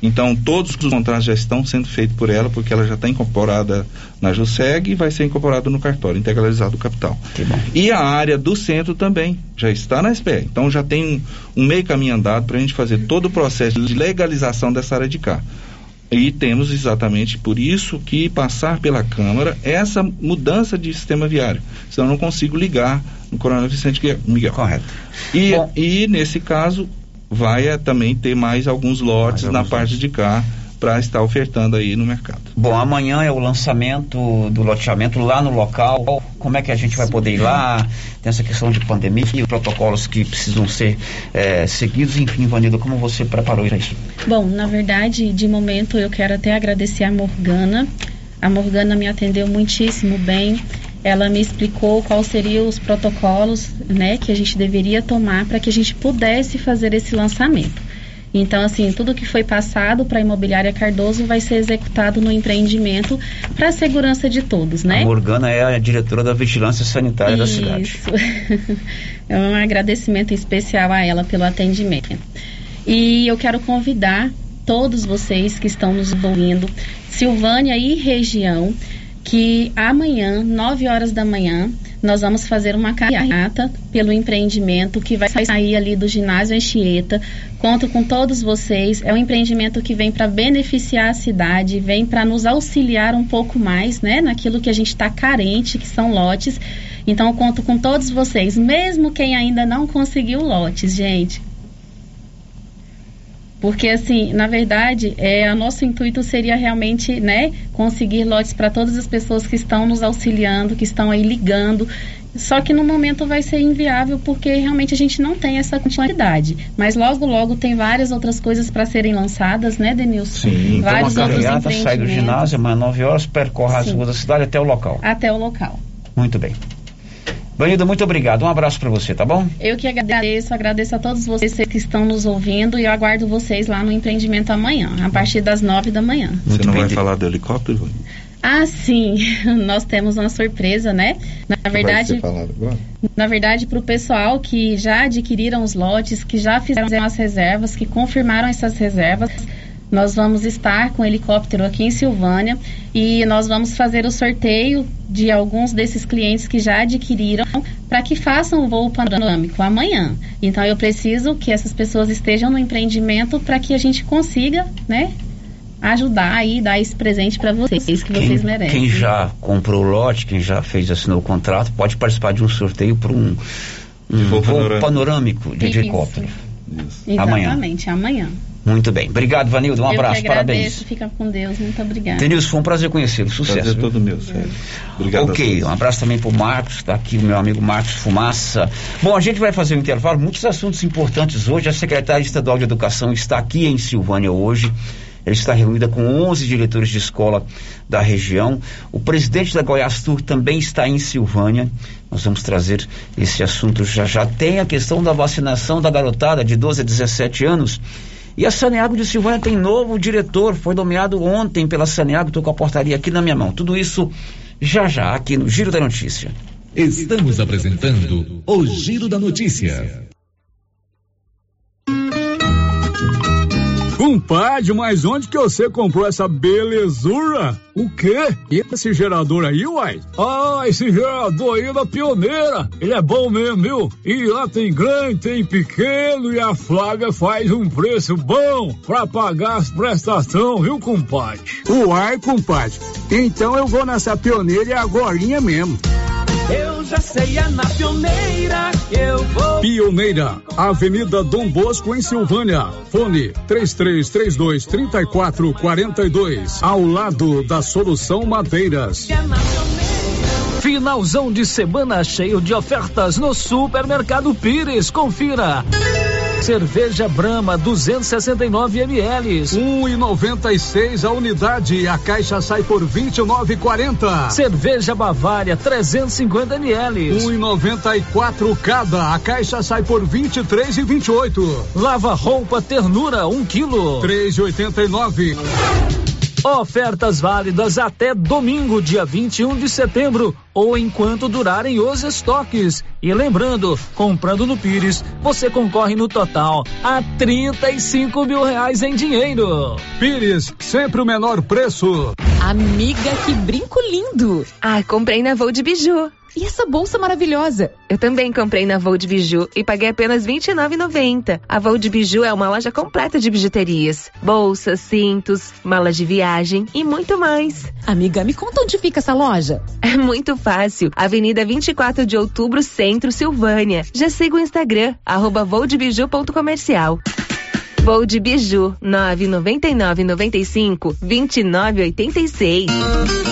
Então, todos os contratos já estão sendo feitos por ela, porque ela já está incorporada na JUSEG e vai ser incorporada no cartório integralizado do capital. E a área do centro também já está na SPE. Então, já tem um, meio caminho andado para a gente fazer todo o processo de legalização dessa área de cá. E temos exatamente por isso que passar pela Câmara essa mudança de sistema viário. Senão eu não consigo ligar no Coronel Vicente Miguel. Correto. E, e nesse caso, vai é, também ter mais alguns lotes mais na parte de cá para estar ofertando aí no mercado. Bom, amanhã é o lançamento do loteamento lá no local. Como é que a gente vai poder ir lá? Tem essa questão de pandemia, os protocolos que precisam ser é, seguidos. Enfim, Vanilda, como você preparou isso? Bom, na verdade, de momento eu quero até agradecer a Morgana. A Morgana me atendeu muitíssimo bem ela me explicou quais seriam os protocolos né, que a gente deveria tomar para que a gente pudesse fazer esse lançamento. Então, assim, tudo que foi passado para a imobiliária Cardoso vai ser executado no empreendimento para a segurança de todos, né? A Morgana é a diretora da Vigilância Sanitária Isso. da cidade. [LAUGHS] é um agradecimento especial a ela pelo atendimento. E eu quero convidar todos vocês que estão nos ouvindo, Silvânia e região, que amanhã, 9 horas da manhã, nós vamos fazer uma carreata pelo empreendimento que vai sair ali do ginásio Anchieta. Conto com todos vocês. É um empreendimento que vem para beneficiar a cidade, vem para nos auxiliar um pouco mais, né, naquilo que a gente está carente, que são lotes. Então, conto com todos vocês, mesmo quem ainda não conseguiu lotes, gente. Porque, assim, na verdade, é, o nosso intuito seria realmente, né, conseguir lotes para todas as pessoas que estão nos auxiliando, que estão aí ligando, Só que no momento vai ser inviável porque realmente a gente não tem essa quantidade. Mas logo, logo tem várias outras coisas para serem lançadas, né, Denilson? Sim, vários então outros carreata sai do ginásio, amanhã 9 horas, percorre as Sim. ruas da cidade até o local. Até o local. Muito bem. Vanilda, muito obrigado. Um abraço para você, tá bom? Eu que agradeço, agradeço a todos vocês que estão nos ouvindo e eu aguardo vocês lá no empreendimento amanhã, a partir das nove da manhã. Você não vai falar do helicóptero? Ah, sim, [LAUGHS] nós temos uma surpresa, né? Na verdade, na verdade, para o pessoal que já adquiriram os lotes, que já fizeram as reservas, que confirmaram essas reservas, nós vamos estar com o helicóptero aqui em Silvânia e nós vamos fazer o sorteio de alguns desses clientes que já adquiriram para que façam o voo panorâmico amanhã. Então eu preciso que essas pessoas estejam no empreendimento para que a gente consiga, né, ajudar aí, dar esse presente para vocês que Quem, vocês merecem. quem já comprou o lote, quem já fez, assinou o contrato, pode participar de um sorteio para um, um voo voo panorâmico. panorâmico de Isso. helicóptero. Amanhã. Exatamente, amanhã. Muito bem. Obrigado, Vanilda. Um eu abraço, parabéns. fica com Deus, muito obrigada. Denilson, foi um prazer conhecê-lo. Sucesso. Prazer viu? todo meu, sério. Obrigado a ok, todos. um abraço também pro Marcos, está aqui o meu amigo Marcos Fumaça. Bom, a gente vai fazer um intervalo, muitos assuntos importantes hoje. A secretária estadual de Educação está aqui em Silvânia hoje. Ela está reunida com 11 diretores de escola da região. O presidente da Goiás Tour também está em Silvânia. Nós vamos trazer esse assunto já já. Tem a questão da vacinação da garotada de 12 a 17 anos. E a Saneago de Silvânia tem novo diretor, foi nomeado ontem pela Saneago, estou com a portaria aqui na minha mão. Tudo isso já já aqui no Giro da Notícia. Estamos apresentando o Giro da Notícia. Compadre, mas onde que você comprou essa belezura? O quê? E esse gerador aí, uai? Ah, esse gerador aí é da Pioneira. Ele é bom mesmo, viu? E lá tem grande, tem pequeno e a Flávia faz um preço bom pra pagar as prestações, viu, compadre? Uai, compadre. Então eu vou nessa Pioneira e agorinha mesmo. Eu já sei, é na pioneira que eu vou. Pioneira, Avenida Dom Bosco, em Silvânia. Fone 3332 3442. Ao lado da Solução Madeiras. Finalzão de semana cheio de ofertas no Supermercado Pires. Confira. Cerveja Brahma 269 ml. 1,96 a unidade. A caixa sai por 29,40. Cerveja Bavária 350 ml. 1,94 cada. A caixa sai por 23,28. Lava roupa Ternura 1 quilo. 3,89. Ofertas válidas até domingo, dia 21 de setembro, ou enquanto durarem os estoques. E lembrando, comprando no Pires, você concorre no total a 35 mil reais em dinheiro. Pires, sempre o menor preço. Amiga, que brinco lindo! Ah, comprei na Voo de Biju. E essa bolsa maravilhosa? Eu também comprei na Voo de Biju e paguei apenas R$ 29,90. A Voo de Biju é uma loja completa de bijuterias, bolsas, cintos, malas de viagem e muito mais. Amiga, me conta onde fica essa loja? É muito fácil. Avenida 24 de Outubro, Centro, Silvânia. Já siga o Instagram, arroba. Voo de Biju, 999 95 2986.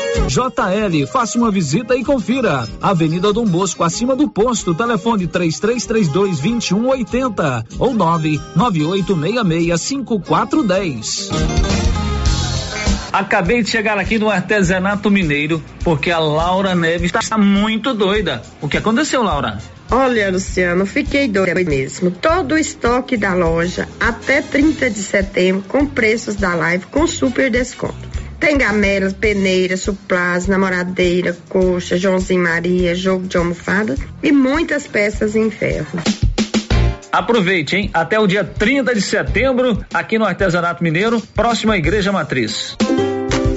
JL, faça uma visita e confira. Avenida Dom Bosco, acima do posto, telefone 3332 2180 ou 99866 5410. Acabei de chegar aqui no artesanato mineiro porque a Laura Neves está muito doida. O que aconteceu, Laura? Olha, Luciano, fiquei doida mesmo. Todo o estoque da loja até 30 de setembro com preços da live com super desconto. Tem gamelas, peneiras, suplás, namoradeira, coxa, Joãozinho Maria, jogo de almofada e muitas peças em ferro. Aproveite, hein? Até o dia 30 de setembro, aqui no Artesanato Mineiro, próximo à Igreja Matriz.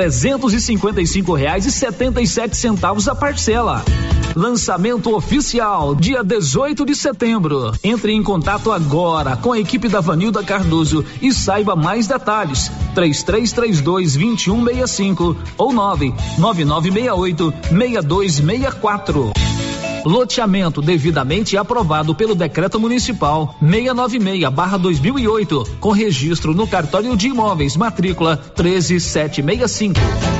trezentos e cinquenta e cinco reais e setenta e sete centavos a parcela. Lançamento oficial, dia 18 de setembro. Entre em contato agora com a equipe da Vanilda Cardoso e saiba mais detalhes. 3332 2165 ou 99968 6264. Loteamento devidamente aprovado pelo Decreto Municipal 696/2008, com registro no cartório de imóveis, matrícula 13765.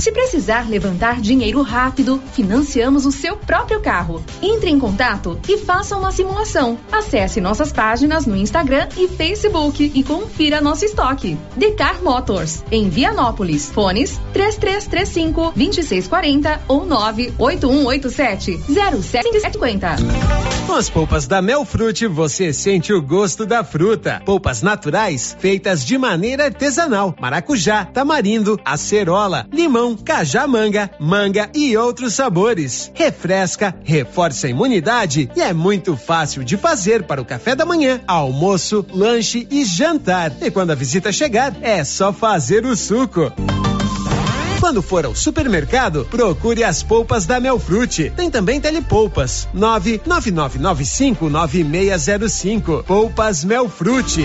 Se precisar levantar dinheiro rápido, financiamos o seu próprio carro. Entre em contato e faça uma simulação. Acesse nossas páginas no Instagram e Facebook e confira nosso estoque. Decar Motors, em Vianópolis. Fones 3335 2640 ou 98187 0750. Com as polpas da Melfrute, você sente o gosto da fruta. Polpas naturais, feitas de maneira artesanal. Maracujá, tamarindo, acerola, limão, cajamanga, manga e outros sabores. Refresca, reforça a imunidade e é muito fácil de fazer para o café da manhã, almoço, lanche e jantar. E quando a visita chegar, é só fazer o suco. Quando for ao supermercado, procure as polpas da Melfrute. Tem também telepolpas. 999959605. Polpas Melfrute.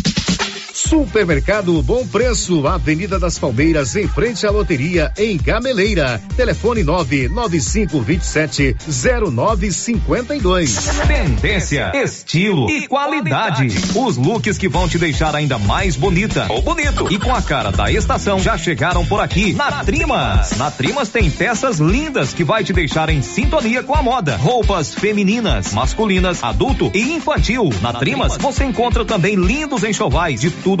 Supermercado Bom Preço, Avenida das Palmeiras, em frente à loteria, em Gameleira. Telefone 99527 0952. Tendência, estilo e qualidade. Os looks que vão te deixar ainda mais bonita ou bonito e com a cara da estação já chegaram por aqui na Trimas. Na Trimas tem peças lindas que vai te deixar em sintonia com a moda. Roupas femininas, masculinas, adulto e infantil. Na Trimas você encontra também lindos enxovais de tudo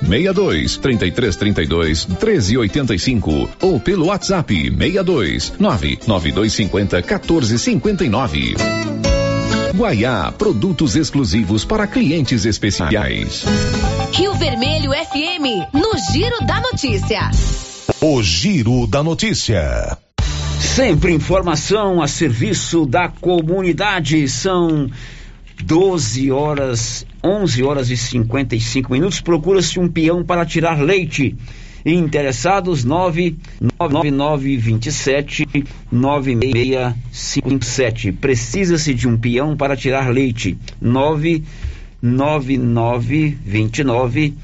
62 33 32 13 85 ou pelo WhatsApp 62 99250 14 59. Guaiá, produtos exclusivos para clientes especiais. Rio Vermelho FM, no Giro da Notícia. O Giro da Notícia. Sempre informação a serviço da comunidade. São 12 horas, 11 horas e 55 minutos. Procura-se um peão para tirar leite. Interessados 99927 9657. Precisa-se de um peão para tirar leite. 99929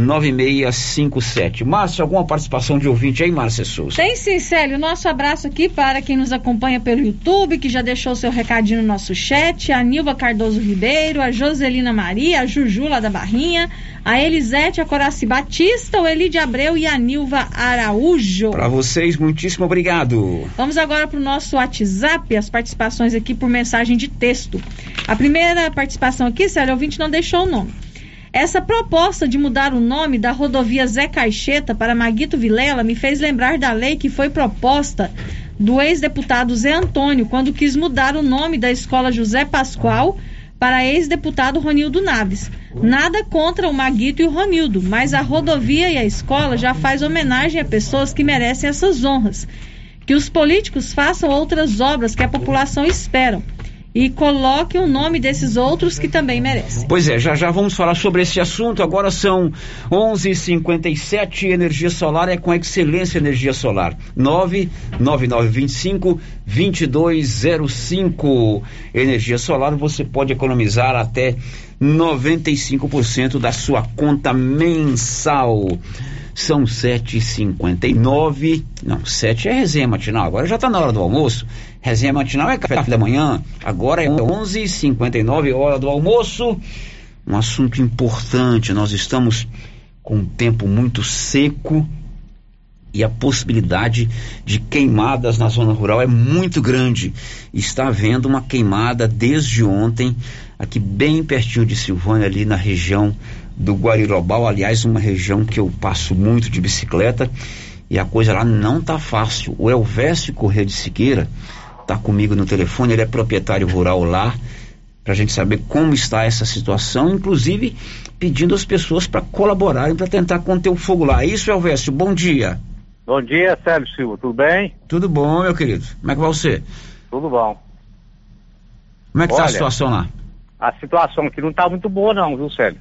9657. Márcia, alguma participação de ouvinte aí, Márcia Souza? Tem sim, Célio. Nosso abraço aqui para quem nos acompanha pelo YouTube, que já deixou seu recadinho no nosso chat, a Nilva Cardoso Ribeiro, a Joselina Maria, a Juju lá da Barrinha, a Elisete, a Coraci Batista, o Elide Abreu e a Nilva Araújo. Para vocês, muitíssimo obrigado. Vamos agora para o nosso WhatsApp, as participações aqui por mensagem de texto. A primeira participação aqui, Célio, o ouvinte não deixou o nome. Essa proposta de mudar o nome da rodovia Zé Caixeta para Maguito Vilela me fez lembrar da lei que foi proposta do ex-deputado Zé Antônio quando quis mudar o nome da escola José Pascoal para ex-deputado Ronildo Naves. Nada contra o Maguito e o Ronildo, mas a rodovia e a escola já faz homenagem a pessoas que merecem essas honras. Que os políticos façam outras obras que a população espera e coloque o nome desses outros que também merecem. Pois é, já já vamos falar sobre esse assunto. Agora são 11:57. Energia solar é com excelência energia solar. 99925 2205. Energia solar você pode economizar até 95% da sua conta mensal. São 7h59. Não, 7 é resenha matinal. Agora já está na hora do almoço. Resenha matinal é café da manhã. Agora é 11h59, hora do almoço. Um assunto importante. Nós estamos com um tempo muito seco e a possibilidade de queimadas na zona rural é muito grande. Está havendo uma queimada desde ontem, aqui bem pertinho de Silvânia, ali na região do Guarirobal, aliás, uma região que eu passo muito de bicicleta e a coisa lá não tá fácil. O Elvésio Corrêa de Siqueira está comigo no telefone, ele é proprietário rural lá, para a gente saber como está essa situação, inclusive pedindo às pessoas para colaborarem para tentar conter o fogo lá. É isso, Elvésio, bom dia. Bom dia, Sérgio Silva, tudo bem? Tudo bom, meu querido. Como é que vai você? Tudo bom. Como é que está a situação lá? A situação aqui não está muito boa não, viu, Sérgio?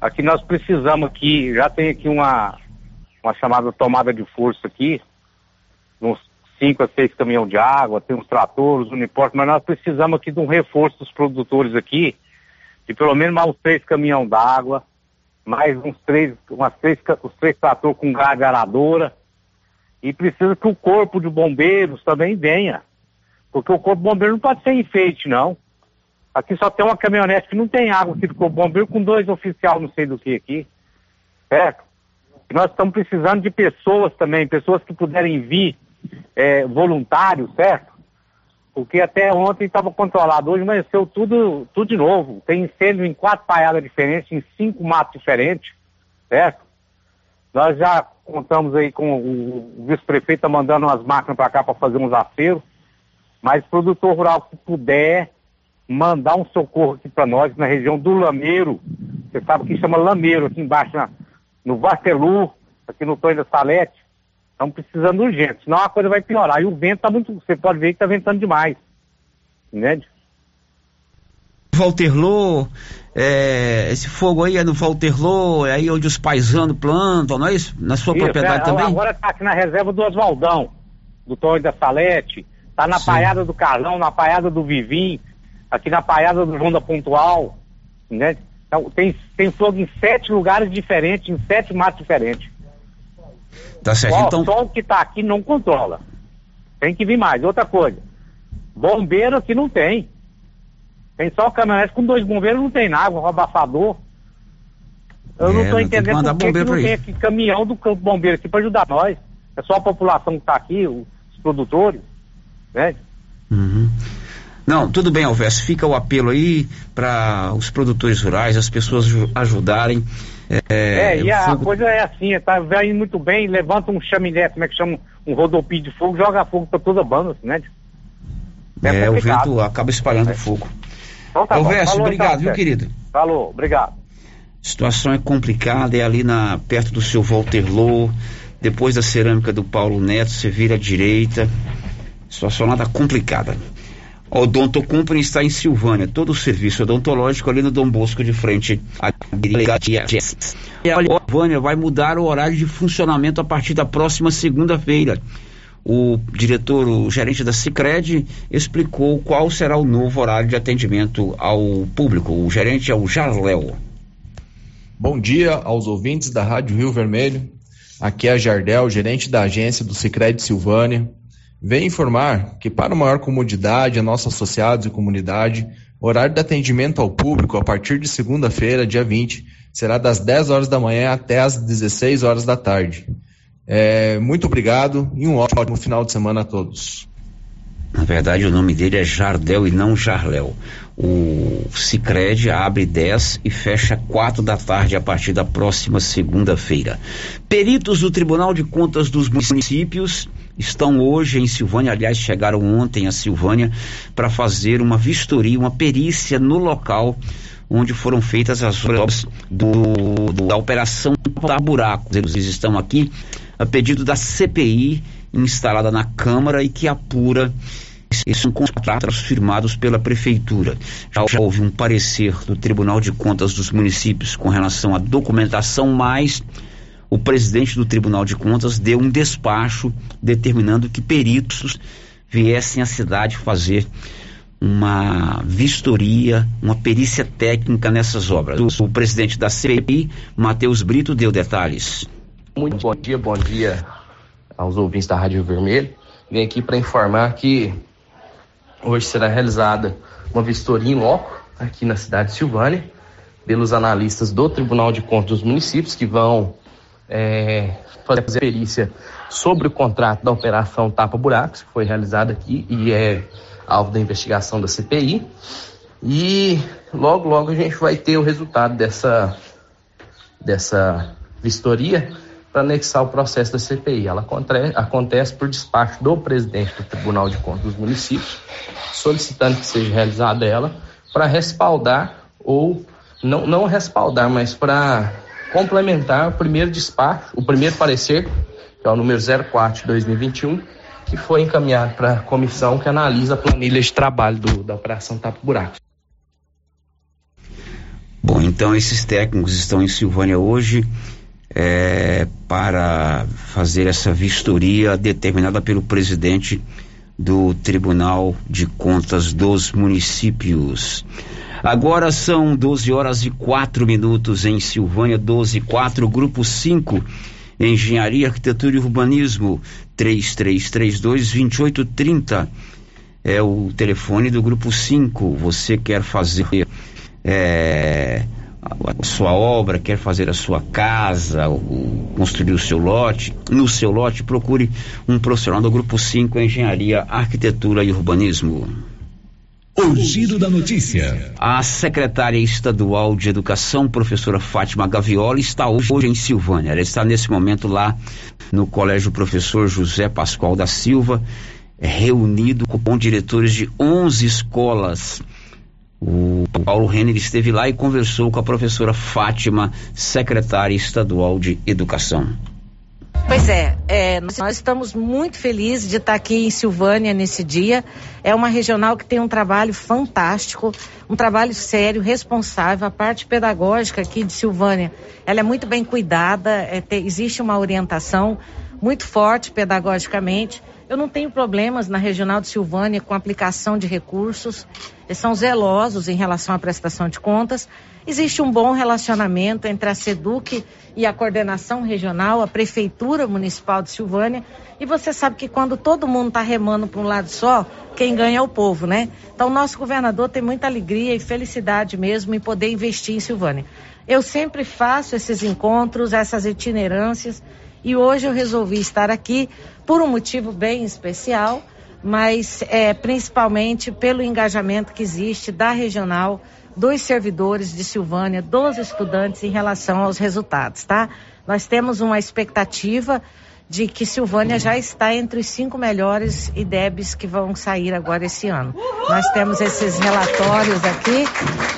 Aqui nós precisamos aqui, já tem aqui uma, uma chamada tomada de força aqui, uns cinco a seis caminhões de água, tem uns tratores, uniporte, mas nós precisamos aqui de um reforço dos produtores aqui, de pelo menos mais uns três caminhões d'água, mais uns três, umas três, os três tratores com gás aradora, e precisa que o corpo de bombeiros também venha, porque o corpo de bombeiro não pode ser enfeite, não. Aqui só tem uma caminhonete que não tem água aqui do Bombeiro com dois oficiais não sei do que aqui. Certo? E nós estamos precisando de pessoas também, pessoas que puderem vir é, voluntários, certo? Porque até ontem estava controlado, hoje amanheceu tudo, tudo de novo. Tem incêndio em quatro paiadas diferentes, em cinco matos diferentes, certo? Nós já contamos aí com o, o vice-prefeito tá mandando umas máquinas para cá para fazer uns aceros, mas produtor rural que puder mandar um socorro aqui para nós na região do Lameiro, você sabe que chama Lameiro aqui embaixo na, no Vastelu, aqui no Tonho da Salete, estamos precisando urgente, senão a coisa vai piorar. E o vento está muito, você pode ver que está ventando demais, entende? Valterlô, é, esse fogo aí é no Valterlô, é aí onde os paisanos plantam, não é isso? Na sua Isso, propriedade é, também? Agora está aqui na reserva do Oswaldão, do Tonho da Salete, está na Sim. Paiada do Carlão, na Paiada do Vivim, aqui na Paiada do João da Pontual, né? Então, tem, tem fogo em sete lugares diferentes, em sete matos diferentes. Tá certo, Só, então- só o que está aqui não controla. Tem que vir mais. Outra coisa, bombeiro aqui não tem. Tem só caminhonete com dois bombeiros, não tem água, abafador. Eu É, não estou que entendendo por que, que não tem aqui caminhão do campo bombeiro aqui para ajudar nós. É só a população que está aqui, os produtores, né? Uhum. Não, tudo bem, Alves. Fica o apelo aí para os produtores rurais, as pessoas ju- ajudarem. É, É, e o a fogo- coisa é assim, tá vai indo muito bem, levanta um chaminé, como é que chama? Um rodopio de fogo, joga fogo para toda a banda, né? é, o complicado. vento acaba espalhando o fogo. Então tá. Alves, Falou, obrigado, então, viu, querido? Falou, obrigado. Situação é complicada, é ali na, perto do seu Walterloo, depois da cerâmica do Paulo Neto, você vira à direita. Situação lá tá complicada. A Odonto Company está em Silvânia, todo o serviço odontológico ali no Dom Bosco de frente à delegacia. E a Silvânia vai mudar o horário de funcionamento a partir da próxima segunda-feira. O diretor, o gerente da Cicred, explicou qual será o novo horário de atendimento ao público. O gerente é o Jarléu. Bom dia aos ouvintes da Rádio Rio Vermelho. Aqui é a Jardel, gerente da agência do Sicredi Silvânia. Venho informar que para maior comodidade a nossos associados e comunidade, o horário de atendimento ao público a partir de segunda-feira, dia 20, será das 10 horas da manhã até as 16 horas da tarde. É, muito obrigado e um ótimo final de semana a todos. Na verdade, o nome dele é Jardel e não Jarléu. O Cicred abre 10 e fecha 4 da tarde a partir da próxima segunda-feira. Peritos do Tribunal de Contas dos Municípios estão hoje em Silvânia, aliás, chegaram ontem a Silvânia para fazer uma vistoria, uma perícia no local onde foram feitas as obras do, do- da Operação Tapar Buracos. Eles estão aqui a pedido da CPI instalada na Câmara e que apura esses contratos firmados pela Prefeitura. Já, já houve um parecer do Tribunal de Contas dos Municípios com relação à documentação, mas o presidente do Tribunal de Contas deu um despacho determinando que peritos viessem à cidade fazer uma vistoria, uma perícia técnica nessas obras. O, presidente da CPI, Matheus Brito, deu detalhes. Muito bom dia, bom dia aos ouvintes da Rádio Vermelho. Venho aqui para informar que hoje será realizada uma vistoria em loco aqui na cidade de Silvânia pelos analistas do Tribunal de Contas dos Municípios que vão é, fazer perícia sobre o contrato da operação Tapa Buracos, que foi realizada aqui e é alvo da investigação da CPI. E logo, logo a gente vai ter o resultado dessa, dessa vistoria para anexar o processo da CPI. Ela aconte- acontece por despacho do presidente do Tribunal de Contas dos Municípios, solicitando que seja realizada ela para respaldar ou não, não respaldar, mas para complementar o primeiro despacho, o primeiro parecer, que é o número 04 de 2021, que foi encaminhado para a comissão que analisa a planilha de trabalho do- da Operação Tapa Buracos. Bom, então esses técnicos estão em Silvânia hoje é, para fazer essa vistoria determinada pelo presidente do Tribunal de Contas dos Municípios. Agora são 12 horas e 4 minutos em Silvânia, 12 e 4, grupo 5, Engenharia, Arquitetura e Urbanismo, 3332-2830. É o telefone do grupo 5. Você quer fazer é, a sua obra, quer fazer a sua casa, o- construir o seu lote, no seu lote, procure um profissional do grupo 5 Engenharia, Arquitetura e Urbanismo. O Giro da Notícia. A secretária estadual de Educação, professora Fátima Gavioli, está hoje em Silvânia. Ela está nesse momento lá no Colégio Professor José Pascoal da Silva, reunido com diretores de 11 escolas. O Paulo Renner esteve lá e conversou com a professora Fátima, secretária estadual de Educação. Pois é, é, nós estamos muito felizes de estar aqui em Silvânia nesse dia. É uma regional que tem um trabalho fantástico, um trabalho sério, responsável. A parte pedagógica aqui de Silvânia, ela é muito bem cuidada, é, te, existe uma orientação muito forte pedagogicamente. Eu não tenho problemas na regional de Silvânia com aplicação de recursos. Eles são zelosos em relação à prestação de contas. Existe um bom relacionamento entre a SEDUC e a coordenação regional, a Prefeitura Municipal de Silvânia. E você sabe que quando todo mundo está remando para um lado só, quem ganha é o povo, né? Então, nosso governador tem muita alegria e felicidade mesmo em poder investir em Silvânia. Eu sempre faço esses encontros, essas itinerâncias, e hoje eu resolvi estar aqui por um motivo bem especial, mas é, principalmente pelo engajamento que existe da regional dos servidores de Silvânia, dos estudantes em relação aos resultados, tá? Nós temos uma expectativa de que Silvânia já está entre os cinco melhores IDEBs que vão sair agora esse ano. Nós temos esses relatórios aqui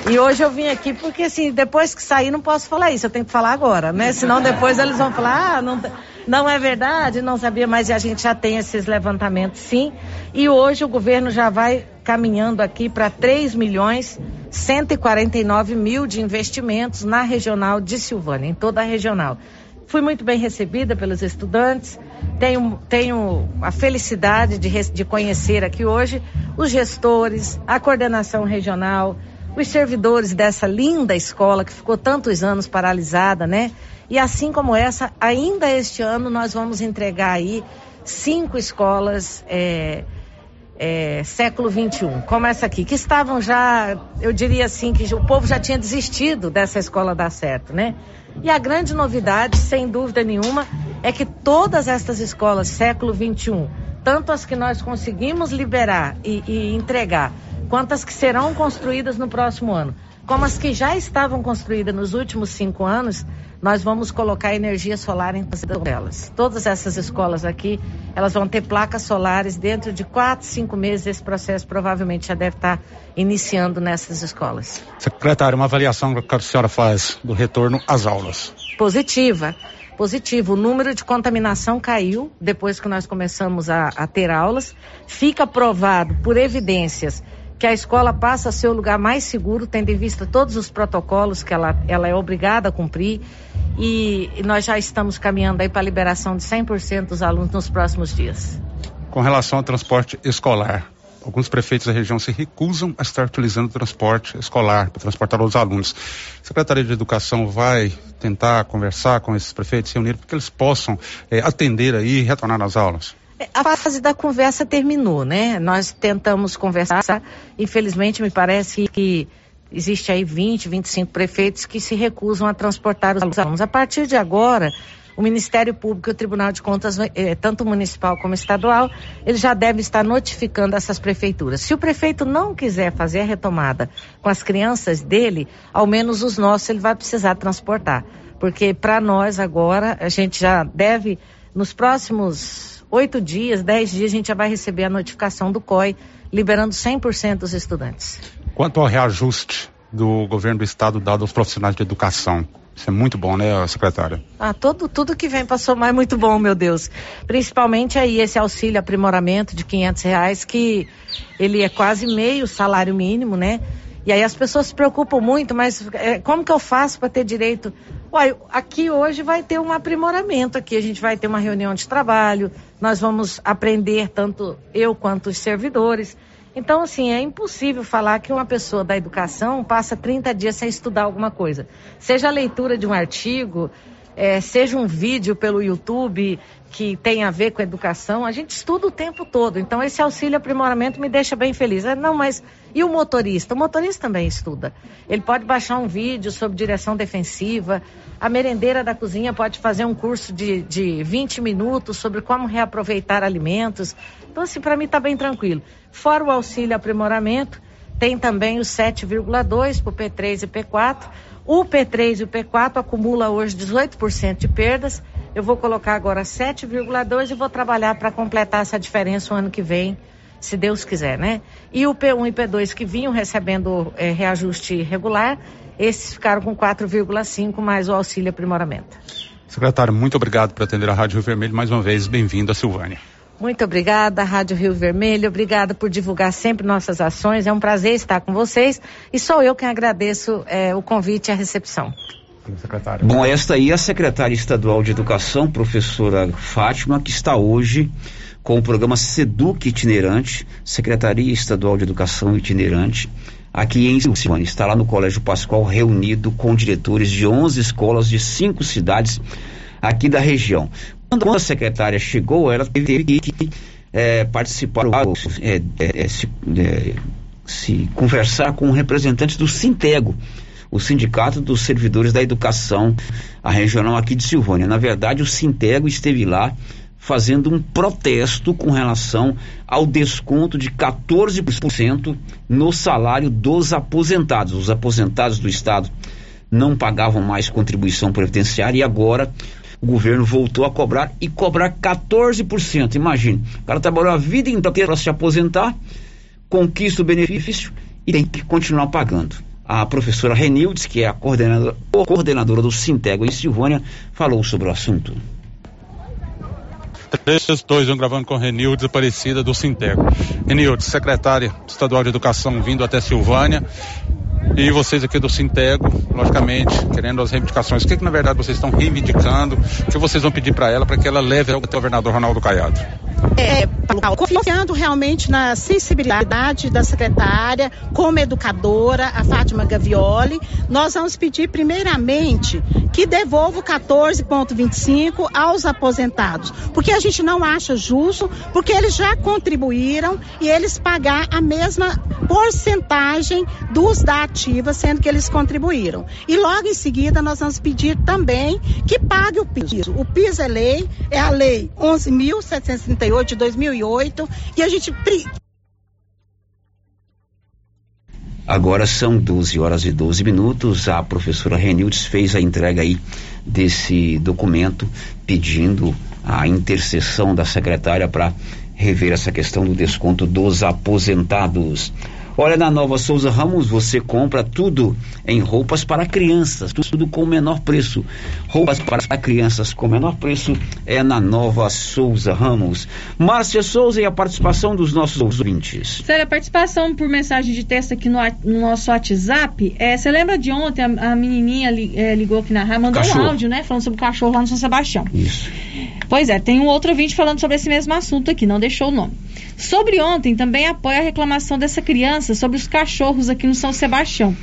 e hoje eu vim aqui porque assim, depois que sair não posso falar isso, eu tenho que falar agora, né? Senão depois eles vão falar, ah, não, não é verdade, não sabia, mas a gente já tem esses levantamentos sim. E hoje o governo já vai caminhando aqui para 3 milhões 149 mil de investimentos na regional de Silvânia, em toda a regional. Fui muito bem recebida pelos estudantes. Tenho, tenho a felicidade de, de conhecer aqui hoje os gestores, a coordenação regional, os servidores dessa linda escola que ficou tantos anos paralisada, né? E assim como essa, ainda este ano nós vamos entregar aí cinco escolas é, é, século 21, como essa aqui, que estavam já, eu diria assim, que o povo já tinha desistido dessa escola dar certo, né? E a grande novidade, sem dúvida nenhuma, é que todas estas escolas século 21, tanto as que nós conseguimos liberar e, e entregar, quanto as que serão construídas no próximo ano, como as que já estavam construídas nos últimos cinco anos, nós vamos colocar energia solar em todas elas. Todas essas escolas aqui, elas vão ter placas solares dentro de quatro, cinco meses. Esse processo provavelmente já deve estar iniciando nessas escolas. Secretário, uma avaliação que a senhora faz do retorno às aulas? Positiva. Positivo, o número de contaminação caiu depois que nós começamos a, a ter aulas. Fica provado por evidências que a escola passa a ser o lugar mais seguro, tendo em vista todos os protocolos que ela, ela é obrigada a cumprir. E, nós já estamos caminhando aí para a liberação de 100% dos alunos nos próximos dias. Com relação ao transporte escolar, alguns prefeitos da região se recusam a estar utilizando o transporte escolar para transportar os alunos. A Secretaria de Educação vai tentar conversar com esses prefeitos, se unir para que eles possam eh, atender aí e retornar às aulas. A fase da conversa terminou, né? Nós tentamos conversar, infelizmente me parece que existe aí 20, 25 prefeitos que se recusam a transportar os alunos. A partir de agora, o Ministério Público e o Tribunal de Contas, eh, tanto municipal como estadual, ele já deve estar notificando essas prefeituras. Se o prefeito não quiser fazer a retomada com as crianças dele, ao menos os nossos ele vai precisar transportar. Porque para nós agora, a gente já deve, nos próximos oito dias, dez dias, a gente já vai receber a notificação do COI, liberando 100% dos estudantes. Quanto ao reajuste do governo do estado dado aos profissionais de educação, isso é muito bom, né, secretária? Ah, todo, tudo que vem para somar é muito bom, meu Deus. Principalmente aí esse auxílio aprimoramento de quinhentos reais, que ele é quase meio salário mínimo, né? E aí as pessoas se preocupam muito, mas é, como que eu faço para ter direito? Olha, aqui hoje vai ter um aprimoramento, aqui a gente vai ter uma reunião de trabalho, nós vamos aprender, tanto eu quanto os servidores. Então, assim, é impossível falar que uma pessoa da educação passa 30 dias sem estudar alguma coisa. Seja a leitura de um artigo, é, seja um vídeo pelo YouTube que tem a ver com educação, a gente estuda o tempo todo. Então, esse auxílio aprimoramento me deixa bem feliz. É, não, mas e o motorista? O motorista também estuda. Ele pode baixar um vídeo sobre direção defensiva. A merendeira da cozinha pode fazer um curso de, de 20 minutos sobre como reaproveitar alimentos. Então, assim, para mim está bem tranquilo. Fora o auxílio aprimoramento, tem também o 7,2 para o P3 e P4. O P3 e o P4 acumula hoje 18% de perdas. Eu vou colocar agora 7,2 e vou trabalhar para completar essa diferença o ano que vem, se Deus quiser, né? E o P1 e P2 que vinham recebendo é, reajuste regular, esses ficaram com 4,5 mais o auxílio aprimoramento. Secretário, muito obrigado por atender a Rádio Rio Vermelho mais uma vez. Bem-vindo a Silvânia. Muito obrigada, Rádio Rio Vermelho. Obrigada por divulgar sempre nossas ações. É um prazer estar com vocês e sou eu quem agradeço é, o convite e a recepção. Bom, esta aí é a secretária estadual de Educação, professora Fátima, que está hoje com o programa Seduc Itinerante, Secretaria Estadual de Educação Itinerante, aqui em Silvânia. Está lá no Colégio Pascoal, reunido com diretores de 11 escolas de cinco cidades aqui da região. Quando a secretária chegou, ela teve que é, participar, é, é, se, é, se, conversar com representantes do Sintego, o Sindicato dos Servidores da Educação, a regional aqui de Silvânia. Na verdade, o Sintego esteve lá fazendo um protesto com relação ao desconto de 14% no salário dos aposentados. Os aposentados do Estado não pagavam mais contribuição previdenciária e agora o governo voltou a cobrar e cobrar 14%. Imagine, o cara trabalhou a vida inteira para se aposentar, conquista o benefício e tem que continuar pagando. A professora Renildes, que é a coordenadora, coordenadora do Sintego em Silvânia, falou sobre o assunto. 3, 2, 1, gravando com Renildes, Aparecida do Sintego. Renildes, secretária estadual de Educação, vindo até Silvânia. E vocês aqui do Sintego, logicamente, querendo as reivindicações. O que, que na verdade vocês estão reivindicando? O que vocês vão pedir para ela para que ela leve ao governador Ronaldo Caiado? É, confiando realmente na sensibilidade da secretária, como educadora, a Fátima Gavioli, nós vamos pedir primeiramente que devolva o 14,25 aos aposentados, porque a gente não acha justo, porque eles já contribuíram e eles pagar a mesma porcentagem dos da ativa, sendo que eles contribuíram. E logo em seguida nós vamos pedir também que pague o piso. O piso é lei, é a lei 11.738 de 2008 e a gente Agora são 12 horas e 12 minutos. A professora Renildes fez a entrega aí desse documento pedindo a intercessão da secretária para rever essa questão do desconto dos aposentados. Olha, na Nova Souza Ramos você compra tudo em roupas para crianças, tudo com o menor preço. Roupas para crianças com menor preço é na Nova Souza Ramos. Márcia Souza e a participação dos nossos ouvintes. Sério, a participação por mensagem de texto aqui no, no nosso WhatsApp, é, você lembra de ontem a, a menininha li, é, ligou aqui na rádio, mandou cachorro. um áudio, né, falando sobre o cachorro lá no São Sebastião. Isso. Pois é, tem um outro ouvinte falando sobre esse mesmo assunto aqui, não deixou o nome. Sobre ontem, também apoia a reclamação dessa criança sobre os cachorros aqui no São Sebastião.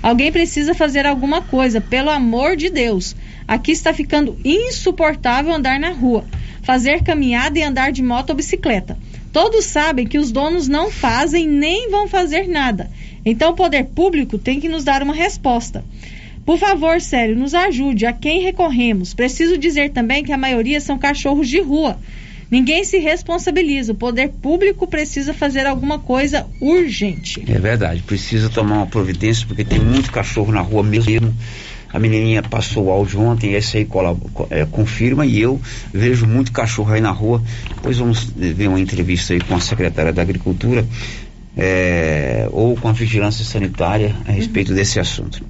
Alguém precisa fazer alguma coisa, pelo amor de Deus. Aqui está ficando insuportável andar na rua, fazer caminhada e andar de moto ou bicicleta. Todos sabem que os donos não fazem nem vão fazer nada. Então o poder público tem que nos dar uma resposta. Por favor, sério, nos ajude. A quem recorremos? Preciso dizer também que a maioria são cachorros de rua. Ninguém se responsabiliza. O poder público precisa fazer alguma coisa urgente. É verdade, precisa tomar uma providência, porque tem muito cachorro na rua mesmo. A menininha passou o áudio ontem, esse aí é, confirma, e eu vejo muito cachorro aí na rua. Depois vamos ver uma entrevista aí com a secretária da Agricultura, é, ou com a Vigilância Sanitária a respeito uhum. desse assunto.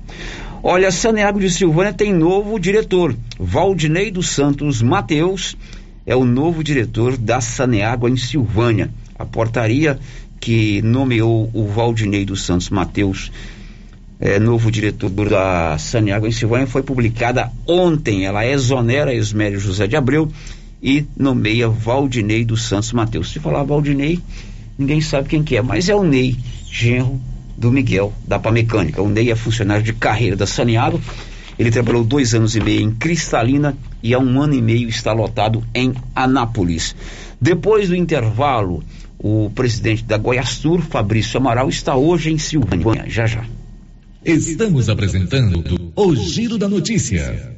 Olha, Saneago de Silvânia tem novo diretor, Valdinei dos Santos Mateus é o novo diretor da Saneágua em Silvânia. A portaria que nomeou o Valdinei dos Santos Mateus, é, novo diretor da Saneágua em Silvânia, foi publicada ontem. Ela exonera Esmério José de Abreu e nomeia Valdinei dos Santos Mateus. Se falar Valdinei, ninguém sabe quem que é, mas é o Ney, genro do Miguel, da Pamecânica. O Ney é funcionário de carreira da Saneágua ele trabalhou dois anos e meio em Cristalina e há um ano e meio está lotado em Anápolis. Depois do intervalo, o presidente da Goiastur, Fabrício Amaral, está hoje em Silvânia. Já já. Estamos apresentando o Giro da Notícia.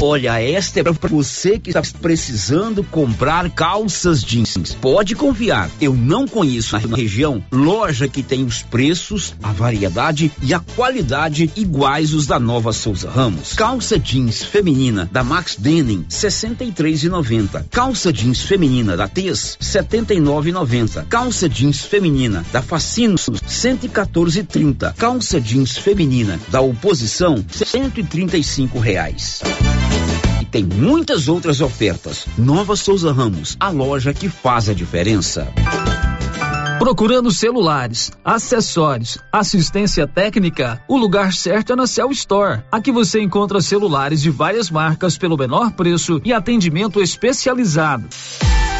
Olha, esta é para você que está precisando comprar calças jeans. Pode confiar, eu não conheço na região loja que tem os preços, a variedade e a qualidade iguais os da Nova Souza Ramos. Calça jeans feminina da Max Denim, 63,90. Calça jeans feminina da Tez, 79,90. Calça jeans feminina da Facinos, 114,30. Calça jeans feminina da Oposição, 135 reais. Tem muitas outras ofertas. Nova Souza Ramos, a loja que faz a diferença. Procurando celulares, acessórios, assistência técnica, o lugar certo é na Cell Store. Aqui você encontra celulares de várias marcas pelo menor preço e atendimento especializado.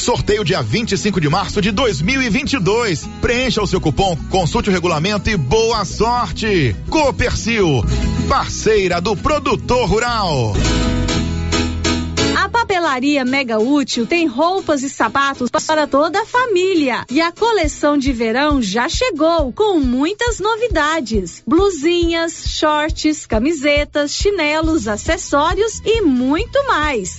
Sorteio dia 25 de março de 2022. Preencha o seu cupom, consulte o regulamento e boa sorte. Copercil, parceira do produtor rural. A papelaria Mega Útil tem roupas e sapatos para toda a família. E a coleção de verão já chegou com muitas novidades: blusinhas, shorts, camisetas, chinelos, acessórios e muito mais.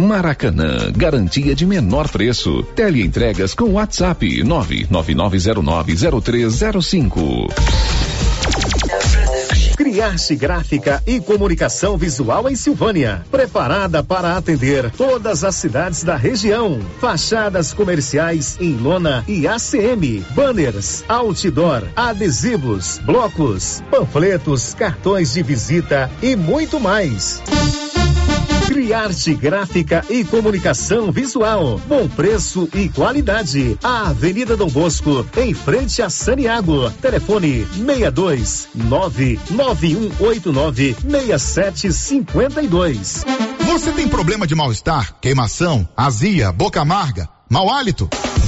Maracanã, garantia de menor preço. Teleentregas com WhatsApp 999090305. Criarte Gráfica e Comunicação Visual em Silvânia. Preparada para atender todas as cidades da região. Fachadas comerciais em lona e ACM. Banners, outdoor, adesivos, blocos, panfletos, cartões de visita e muito mais. Criarte Gráfica e Comunicação Visual. Bom preço e qualidade. A Avenida Dom Bosco, em frente a Saniago. Telefone 62 99189 6752. Você tem problema de mal-estar, queimação, azia, boca amarga? Mau hálito?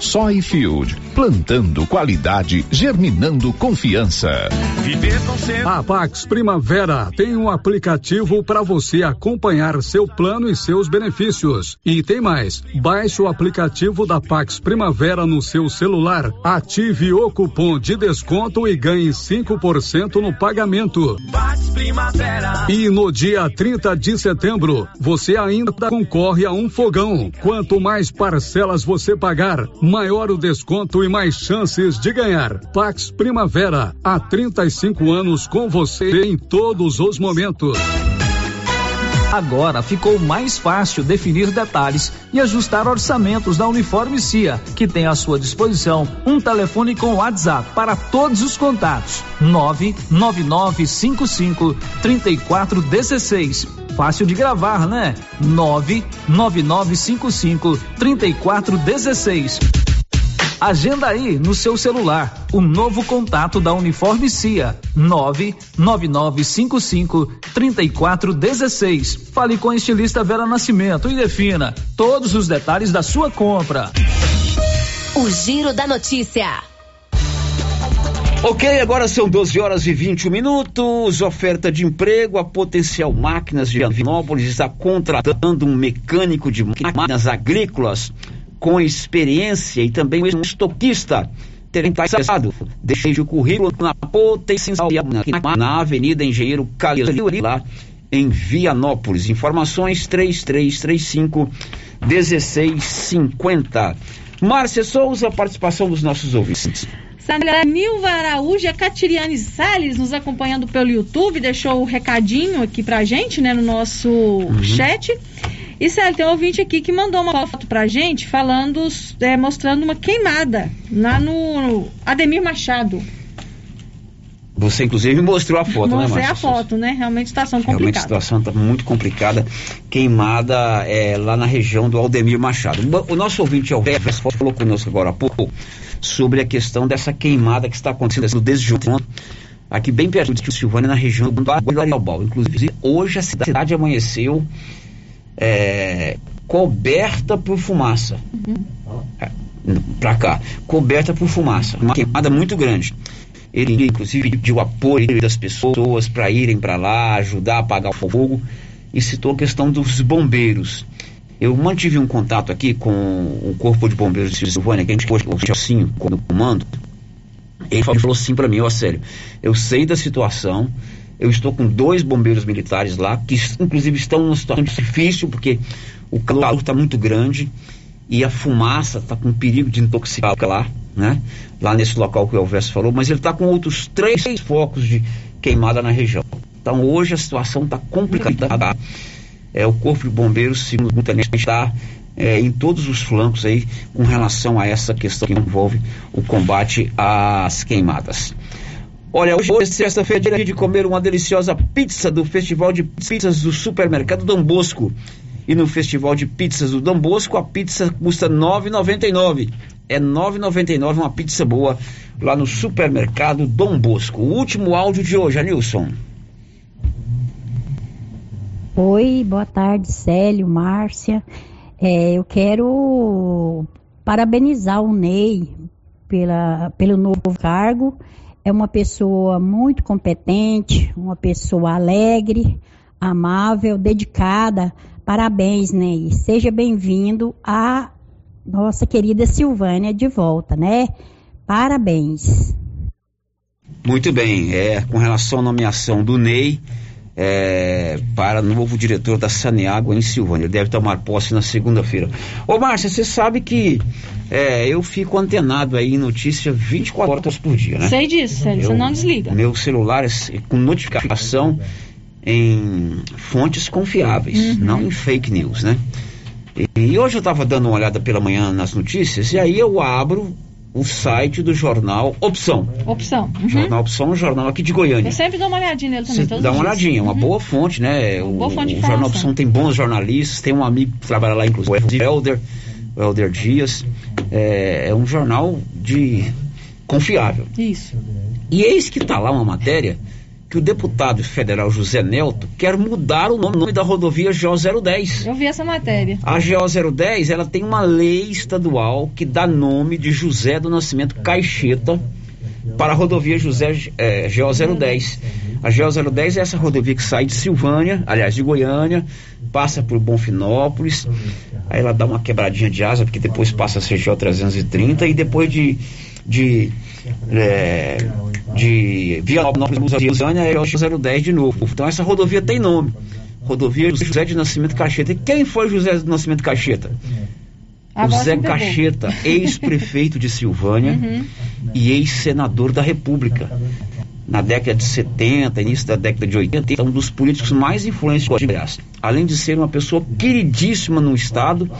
Soyfield, plantando qualidade, germinando confiança. A Pax Primavera tem um aplicativo para você acompanhar seu plano e seus benefícios. E tem mais, baixe o aplicativo da Pax Primavera no seu celular, ative o cupom de desconto e ganhe 5% no pagamento. E no dia 30 de setembro, você ainda concorre a um fogão. Quanto mais parcelas você pagar, maior o desconto e mais chances de ganhar. Pax Primavera, há 35 anos com você em todos os momentos. Agora ficou mais fácil definir detalhes e ajustar orçamentos da Uniforme CIA, que tem à sua disposição um telefone com WhatsApp para todos os contatos: 99955 3416. Fácil de gravar, né? 99955 3416. Agenda aí no seu celular o novo contato da Uniforme CIA 99955 3416. Fale com a estilista Vera Nascimento e defina todos os detalhes da sua compra. O Giro da Notícia. Ok, agora são 12 horas e 21 minutos. Oferta de emprego. A Potencial Máquinas de Vianópolis está contratando um mecânico de máquinas agrícolas com experiência e também um estoquista terem passado. Deixe o currículo na Potencial na Avenida Engenheiro Calil, lá em Vianópolis. Informações 3335 1650. Márcia Souza, participação dos nossos ouvintes. Sandra Nilva Araújo, a Catiriane Salles nos acompanhando pelo YouTube, deixou o um recadinho aqui pra gente, né, no nosso uhum. chat. E Célio, tem um ouvinte aqui que mandou uma foto pra gente falando, é, mostrando uma queimada lá no Ademir Machado. Você, inclusive, mostrou a foto, Mostrei né, Mostrei a foto, né? Realmente situação complicada. Realmente a situação está muito complicada. Queimada é, lá na região do Aldemir Machado. O nosso ouvinte Alves falou conosco agora há pouco sobre a questão dessa queimada que está acontecendo desde ontem, aqui bem perto de Silvânia, na região do Arialbal. Inclusive, hoje a cidade amanheceu é, coberta por fumaça. Uhum. É, para cá, coberta por fumaça. Uma queimada muito grande. Ele, inclusive, pediu apoio das pessoas para irem para lá, ajudar a apagar o fogo e citou a questão dos bombeiros. Eu mantive um contato aqui com o Corpo de Bombeiros de Silvânia, que a gente pôs o assim quando comando. Ele falou assim para mim, ó, sério, eu sei da situação, eu estou com dois bombeiros militares lá, que inclusive estão numa situação difícil, porque o calor está muito grande e a fumaça está com perigo de intoxicar lá, né? Lá nesse local que o Elvésio falou, mas ele está com outros três focos de queimada na região. Então hoje a situação está complicada. É, o Corpo de Bombeiros, segundo o tenente, está é, em todos os flancos aí com relação a essa questão que envolve o combate às queimadas. Olha, hoje, hoje sexta-feira, dia de comer uma deliciosa pizza do Festival de Pizzas do Supermercado Dom Bosco. E no Festival de Pizzas do Dom Bosco, a pizza custa R$ 9,99. É R$ 9,99 uma pizza boa lá no Supermercado Dom Bosco. O último áudio de hoje, Anilson. Oi, boa tarde, Célio, Márcia. É, eu quero parabenizar o Ney pela, pelo novo cargo é uma pessoa muito competente, uma pessoa alegre, amável, dedicada. Parabéns, Ney. Seja bem-vindo à nossa querida Silvânia de volta, né? Parabéns. Muito bem. É, com relação à nomeação do Ney, é, para novo diretor da Saneágua em Silvânia. Ele deve tomar posse na segunda-feira. Ô, Márcia, você sabe que é, eu fico antenado aí em notícia 24 horas por dia, né? Sei disso, Sérgio, você não desliga. Meu celular é com notificação em fontes confiáveis, uhum. não em fake news, né? E, e hoje eu estava dando uma olhada pela manhã nas notícias e aí eu abro o site do jornal Opção. Opção. Uhum. Jornal Opção, um jornal aqui de Goiânia. Eu sempre dou uma olhadinha nele também. Dá uma olhadinha, uhum. uma boa fonte, né? Uma o, boa fonte de o Jornal Opção tem bons jornalistas, tem um amigo que trabalha lá, inclusive, o Helder, o Helder Dias. É, é um jornal de confiável. Isso. E eis que está lá uma matéria que o deputado federal José Nelto quer mudar o nome da rodovia GO 010. Eu vi essa matéria. A GO 010, ela tem uma lei estadual que dá nome de José do Nascimento Caixeta para a rodovia José é, GO 010. A GO 010 é essa rodovia que sai de Silvânia, aliás, de Goiânia, passa por Bonfinópolis, aí ela dá uma quebradinha de asa, porque depois passa a ser GO 330 e depois de de, é, de Vianópolis a Goiânia é o 010 de novo. Então essa rodovia tem nome. Rodovia José de Nascimento Cacheta. E quem foi José de Nascimento Cacheta? José Cacheta, [LAUGHS] ex-prefeito de Silvânia uhum. e ex-senador da República. Na década de 70, início da década de 80, é um dos políticos mais influentes de Goiás. Além de ser uma pessoa queridíssima no estado,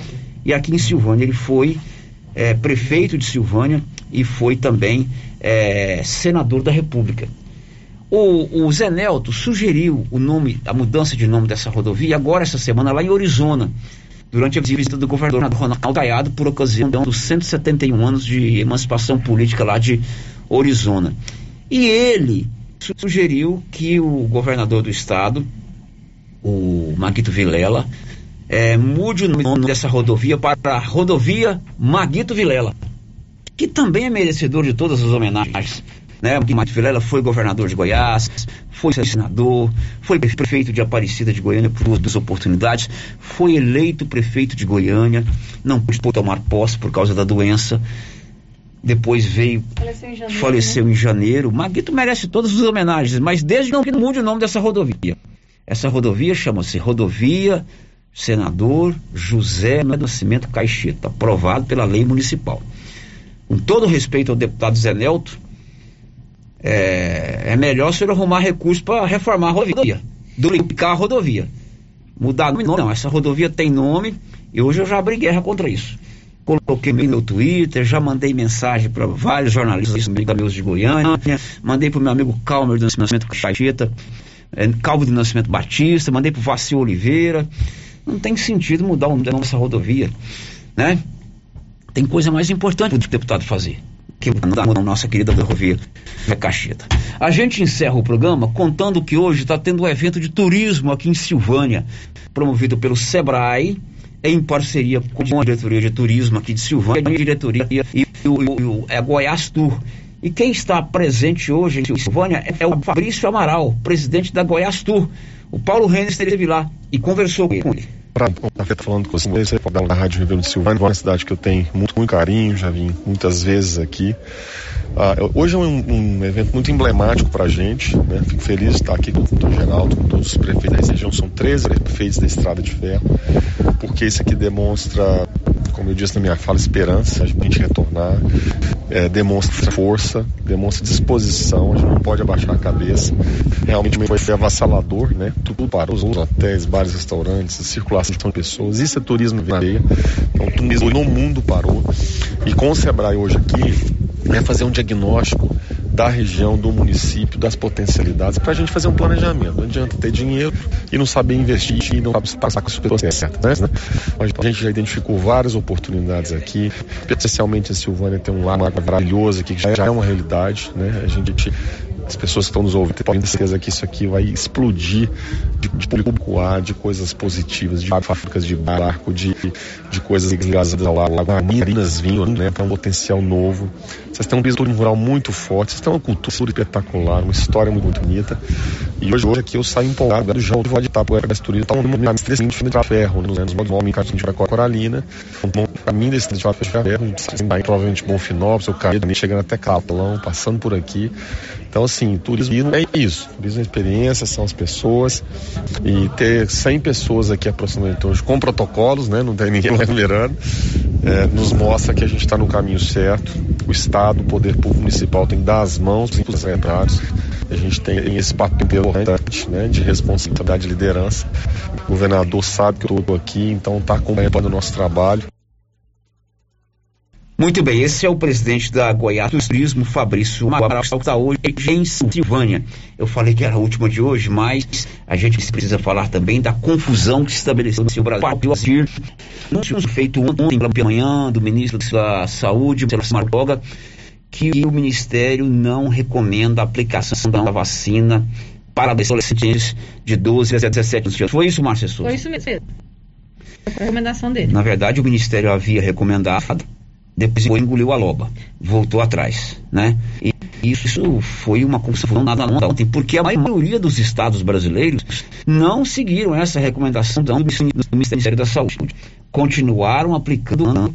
e aqui em Silvânia ele foi é, prefeito de Silvânia e foi também é, senador da República. O, o Zé Nelto sugeriu o nome, a mudança de nome dessa rodovia agora essa semana lá em Orizona, durante a visita do governador Ronaldo Caiado por ocasião dos 171 anos de emancipação política lá de Orizona. E ele sugeriu que o governador do estado, o Maguito Vilela, é, mude o nome dessa rodovia para a rodovia Maguito Vilela, que também é merecedor de todas as homenagens. Né? Maguito Vilela foi governador de Goiás, foi senador, foi prefeito de Aparecida de Goiânia por duas oportunidades, foi eleito prefeito de Goiânia, não pôde tomar posse por causa da doença. Depois veio, faleceu em janeiro. Faleceu né? em janeiro. Maguito merece todas as homenagens, mas desde que não mude o nome dessa rodovia. Essa rodovia chama-se Rodovia senador José Nascimento Caixeta, aprovado pela lei municipal. Com todo respeito ao deputado Zé Nelto, é, é melhor se ele arrumar recursos para reformar a rodovia, duplicar a rodovia. Mudar nome, não, essa rodovia tem nome e hoje eu já abri guerra contra isso. Coloquei no meu Twitter, já mandei mensagem para vários jornalistas meus de Goiânia, mandei para o meu amigo Calmer do Nascimento Caixeta, é, Calvo do Nascimento Batista, mandei para o Vacil Oliveira, não tem sentido mudar o nome dessa rodovia, né? Tem coisa mais importante para o deputado fazer que a nossa querida rodovia Cacheta. A gente encerra o programa contando que hoje está tendo um evento de turismo aqui em Silvânia, promovido pelo Sebrae, em parceria com a diretoria de turismo aqui de Silvânia, a diretoria e o é Goiás Tour. E quem está presente hoje em Silvânia é o Fabrício Amaral, presidente da Goiás Tour. O Paulo Renner esteve lá e conversou com ele para estar falando com vocês, da Rádio Ribeirão de Silvânia, uma cidade que eu tenho muito, muito carinho, já vim muitas vezes aqui. Uh, hoje é um, um, evento muito emblemático para a gente, né? fico feliz de estar aqui com o doutor Geraldo, com todos os prefeitos da região, são 13 prefeitos da Estrada de Ferro, porque isso aqui demonstra como eu disse na minha fala, esperança, a gente retornar, é, demonstra força, demonstra disposição, a gente não pode abaixar a cabeça. Realmente foi avassalador, né? Tudo parou, os hotéis, bares, restaurantes, circulação de pessoas, isso é turismo veia. Então, turismo no mundo parou. E com o Sebrae hoje aqui, é fazer um diagnóstico da região, do município, das potencialidades, para a gente fazer um planejamento. Não adianta ter dinheiro e não saber investir e não saber passar com as pessoas certas. Né? A gente já identificou várias oportunidades aqui, especialmente a Silvânia tem um lago maravilhoso aqui, que já é uma realidade. Né? A gente as pessoas que estão nos ouvindo podem ter certeza que isso aqui vai explodir de, de público ar, de coisas positivas, de fábricas de barco, de, de coisas ligadas ao lago, marinas vinho, né, para um potencial novo. Vocês têm um turismo rural muito forte, vocês têm uma cultura espetacular, uma história muito bonita. E hoje, hoje aqui eu saio empolgado do João de Voditar para o turismo, tá um desse de ferro, nos anos nome que a gente vai com a Coralina. Então, para mim, desse de ferro, vai provavelmente Bonfinópolis, o Caído, chegando até Capelão, passando por aqui. Então, assim, turismo é isso. Turismo é experiência, são as pessoas. E ter 100 pessoas aqui aproximadamente hoje com protocolos, né? Não tem ninguém [LAUGHS] lá liberando. É, nos mostra que a gente está no caminho certo. O Estado, o poder público municipal tem que dar as mãos para os secretários. A gente tem esse papel importante né, de responsabilidade de liderança. O governador sabe que eu estou aqui, então está acompanhando o nosso trabalho. Muito bem, esse é o presidente da Goiás Turismo, Fabrício Amaral, que está hoje em Silvânia. Eu falei que era a última de hoje, mas a gente precisa falar também da confusão que se estabeleceu no Brasil. Assistir, anúncio feito ontem pela manhã do ministro da Saúde, Marcelo Boga, que o Ministério não recomenda a aplicação da vacina para adolescentes de 12 a 17 anos. Foi isso, Márcia Souza? Foi isso mesmo. Foi a recomendação dele. Na verdade, o Ministério havia recomendado depois engoliu a loba, voltou atrás, né? E isso foi uma confusão nada ontem, porque a maioria dos estados brasileiros não seguiram essa recomendação do Ministério da Saúde, continuaram aplicando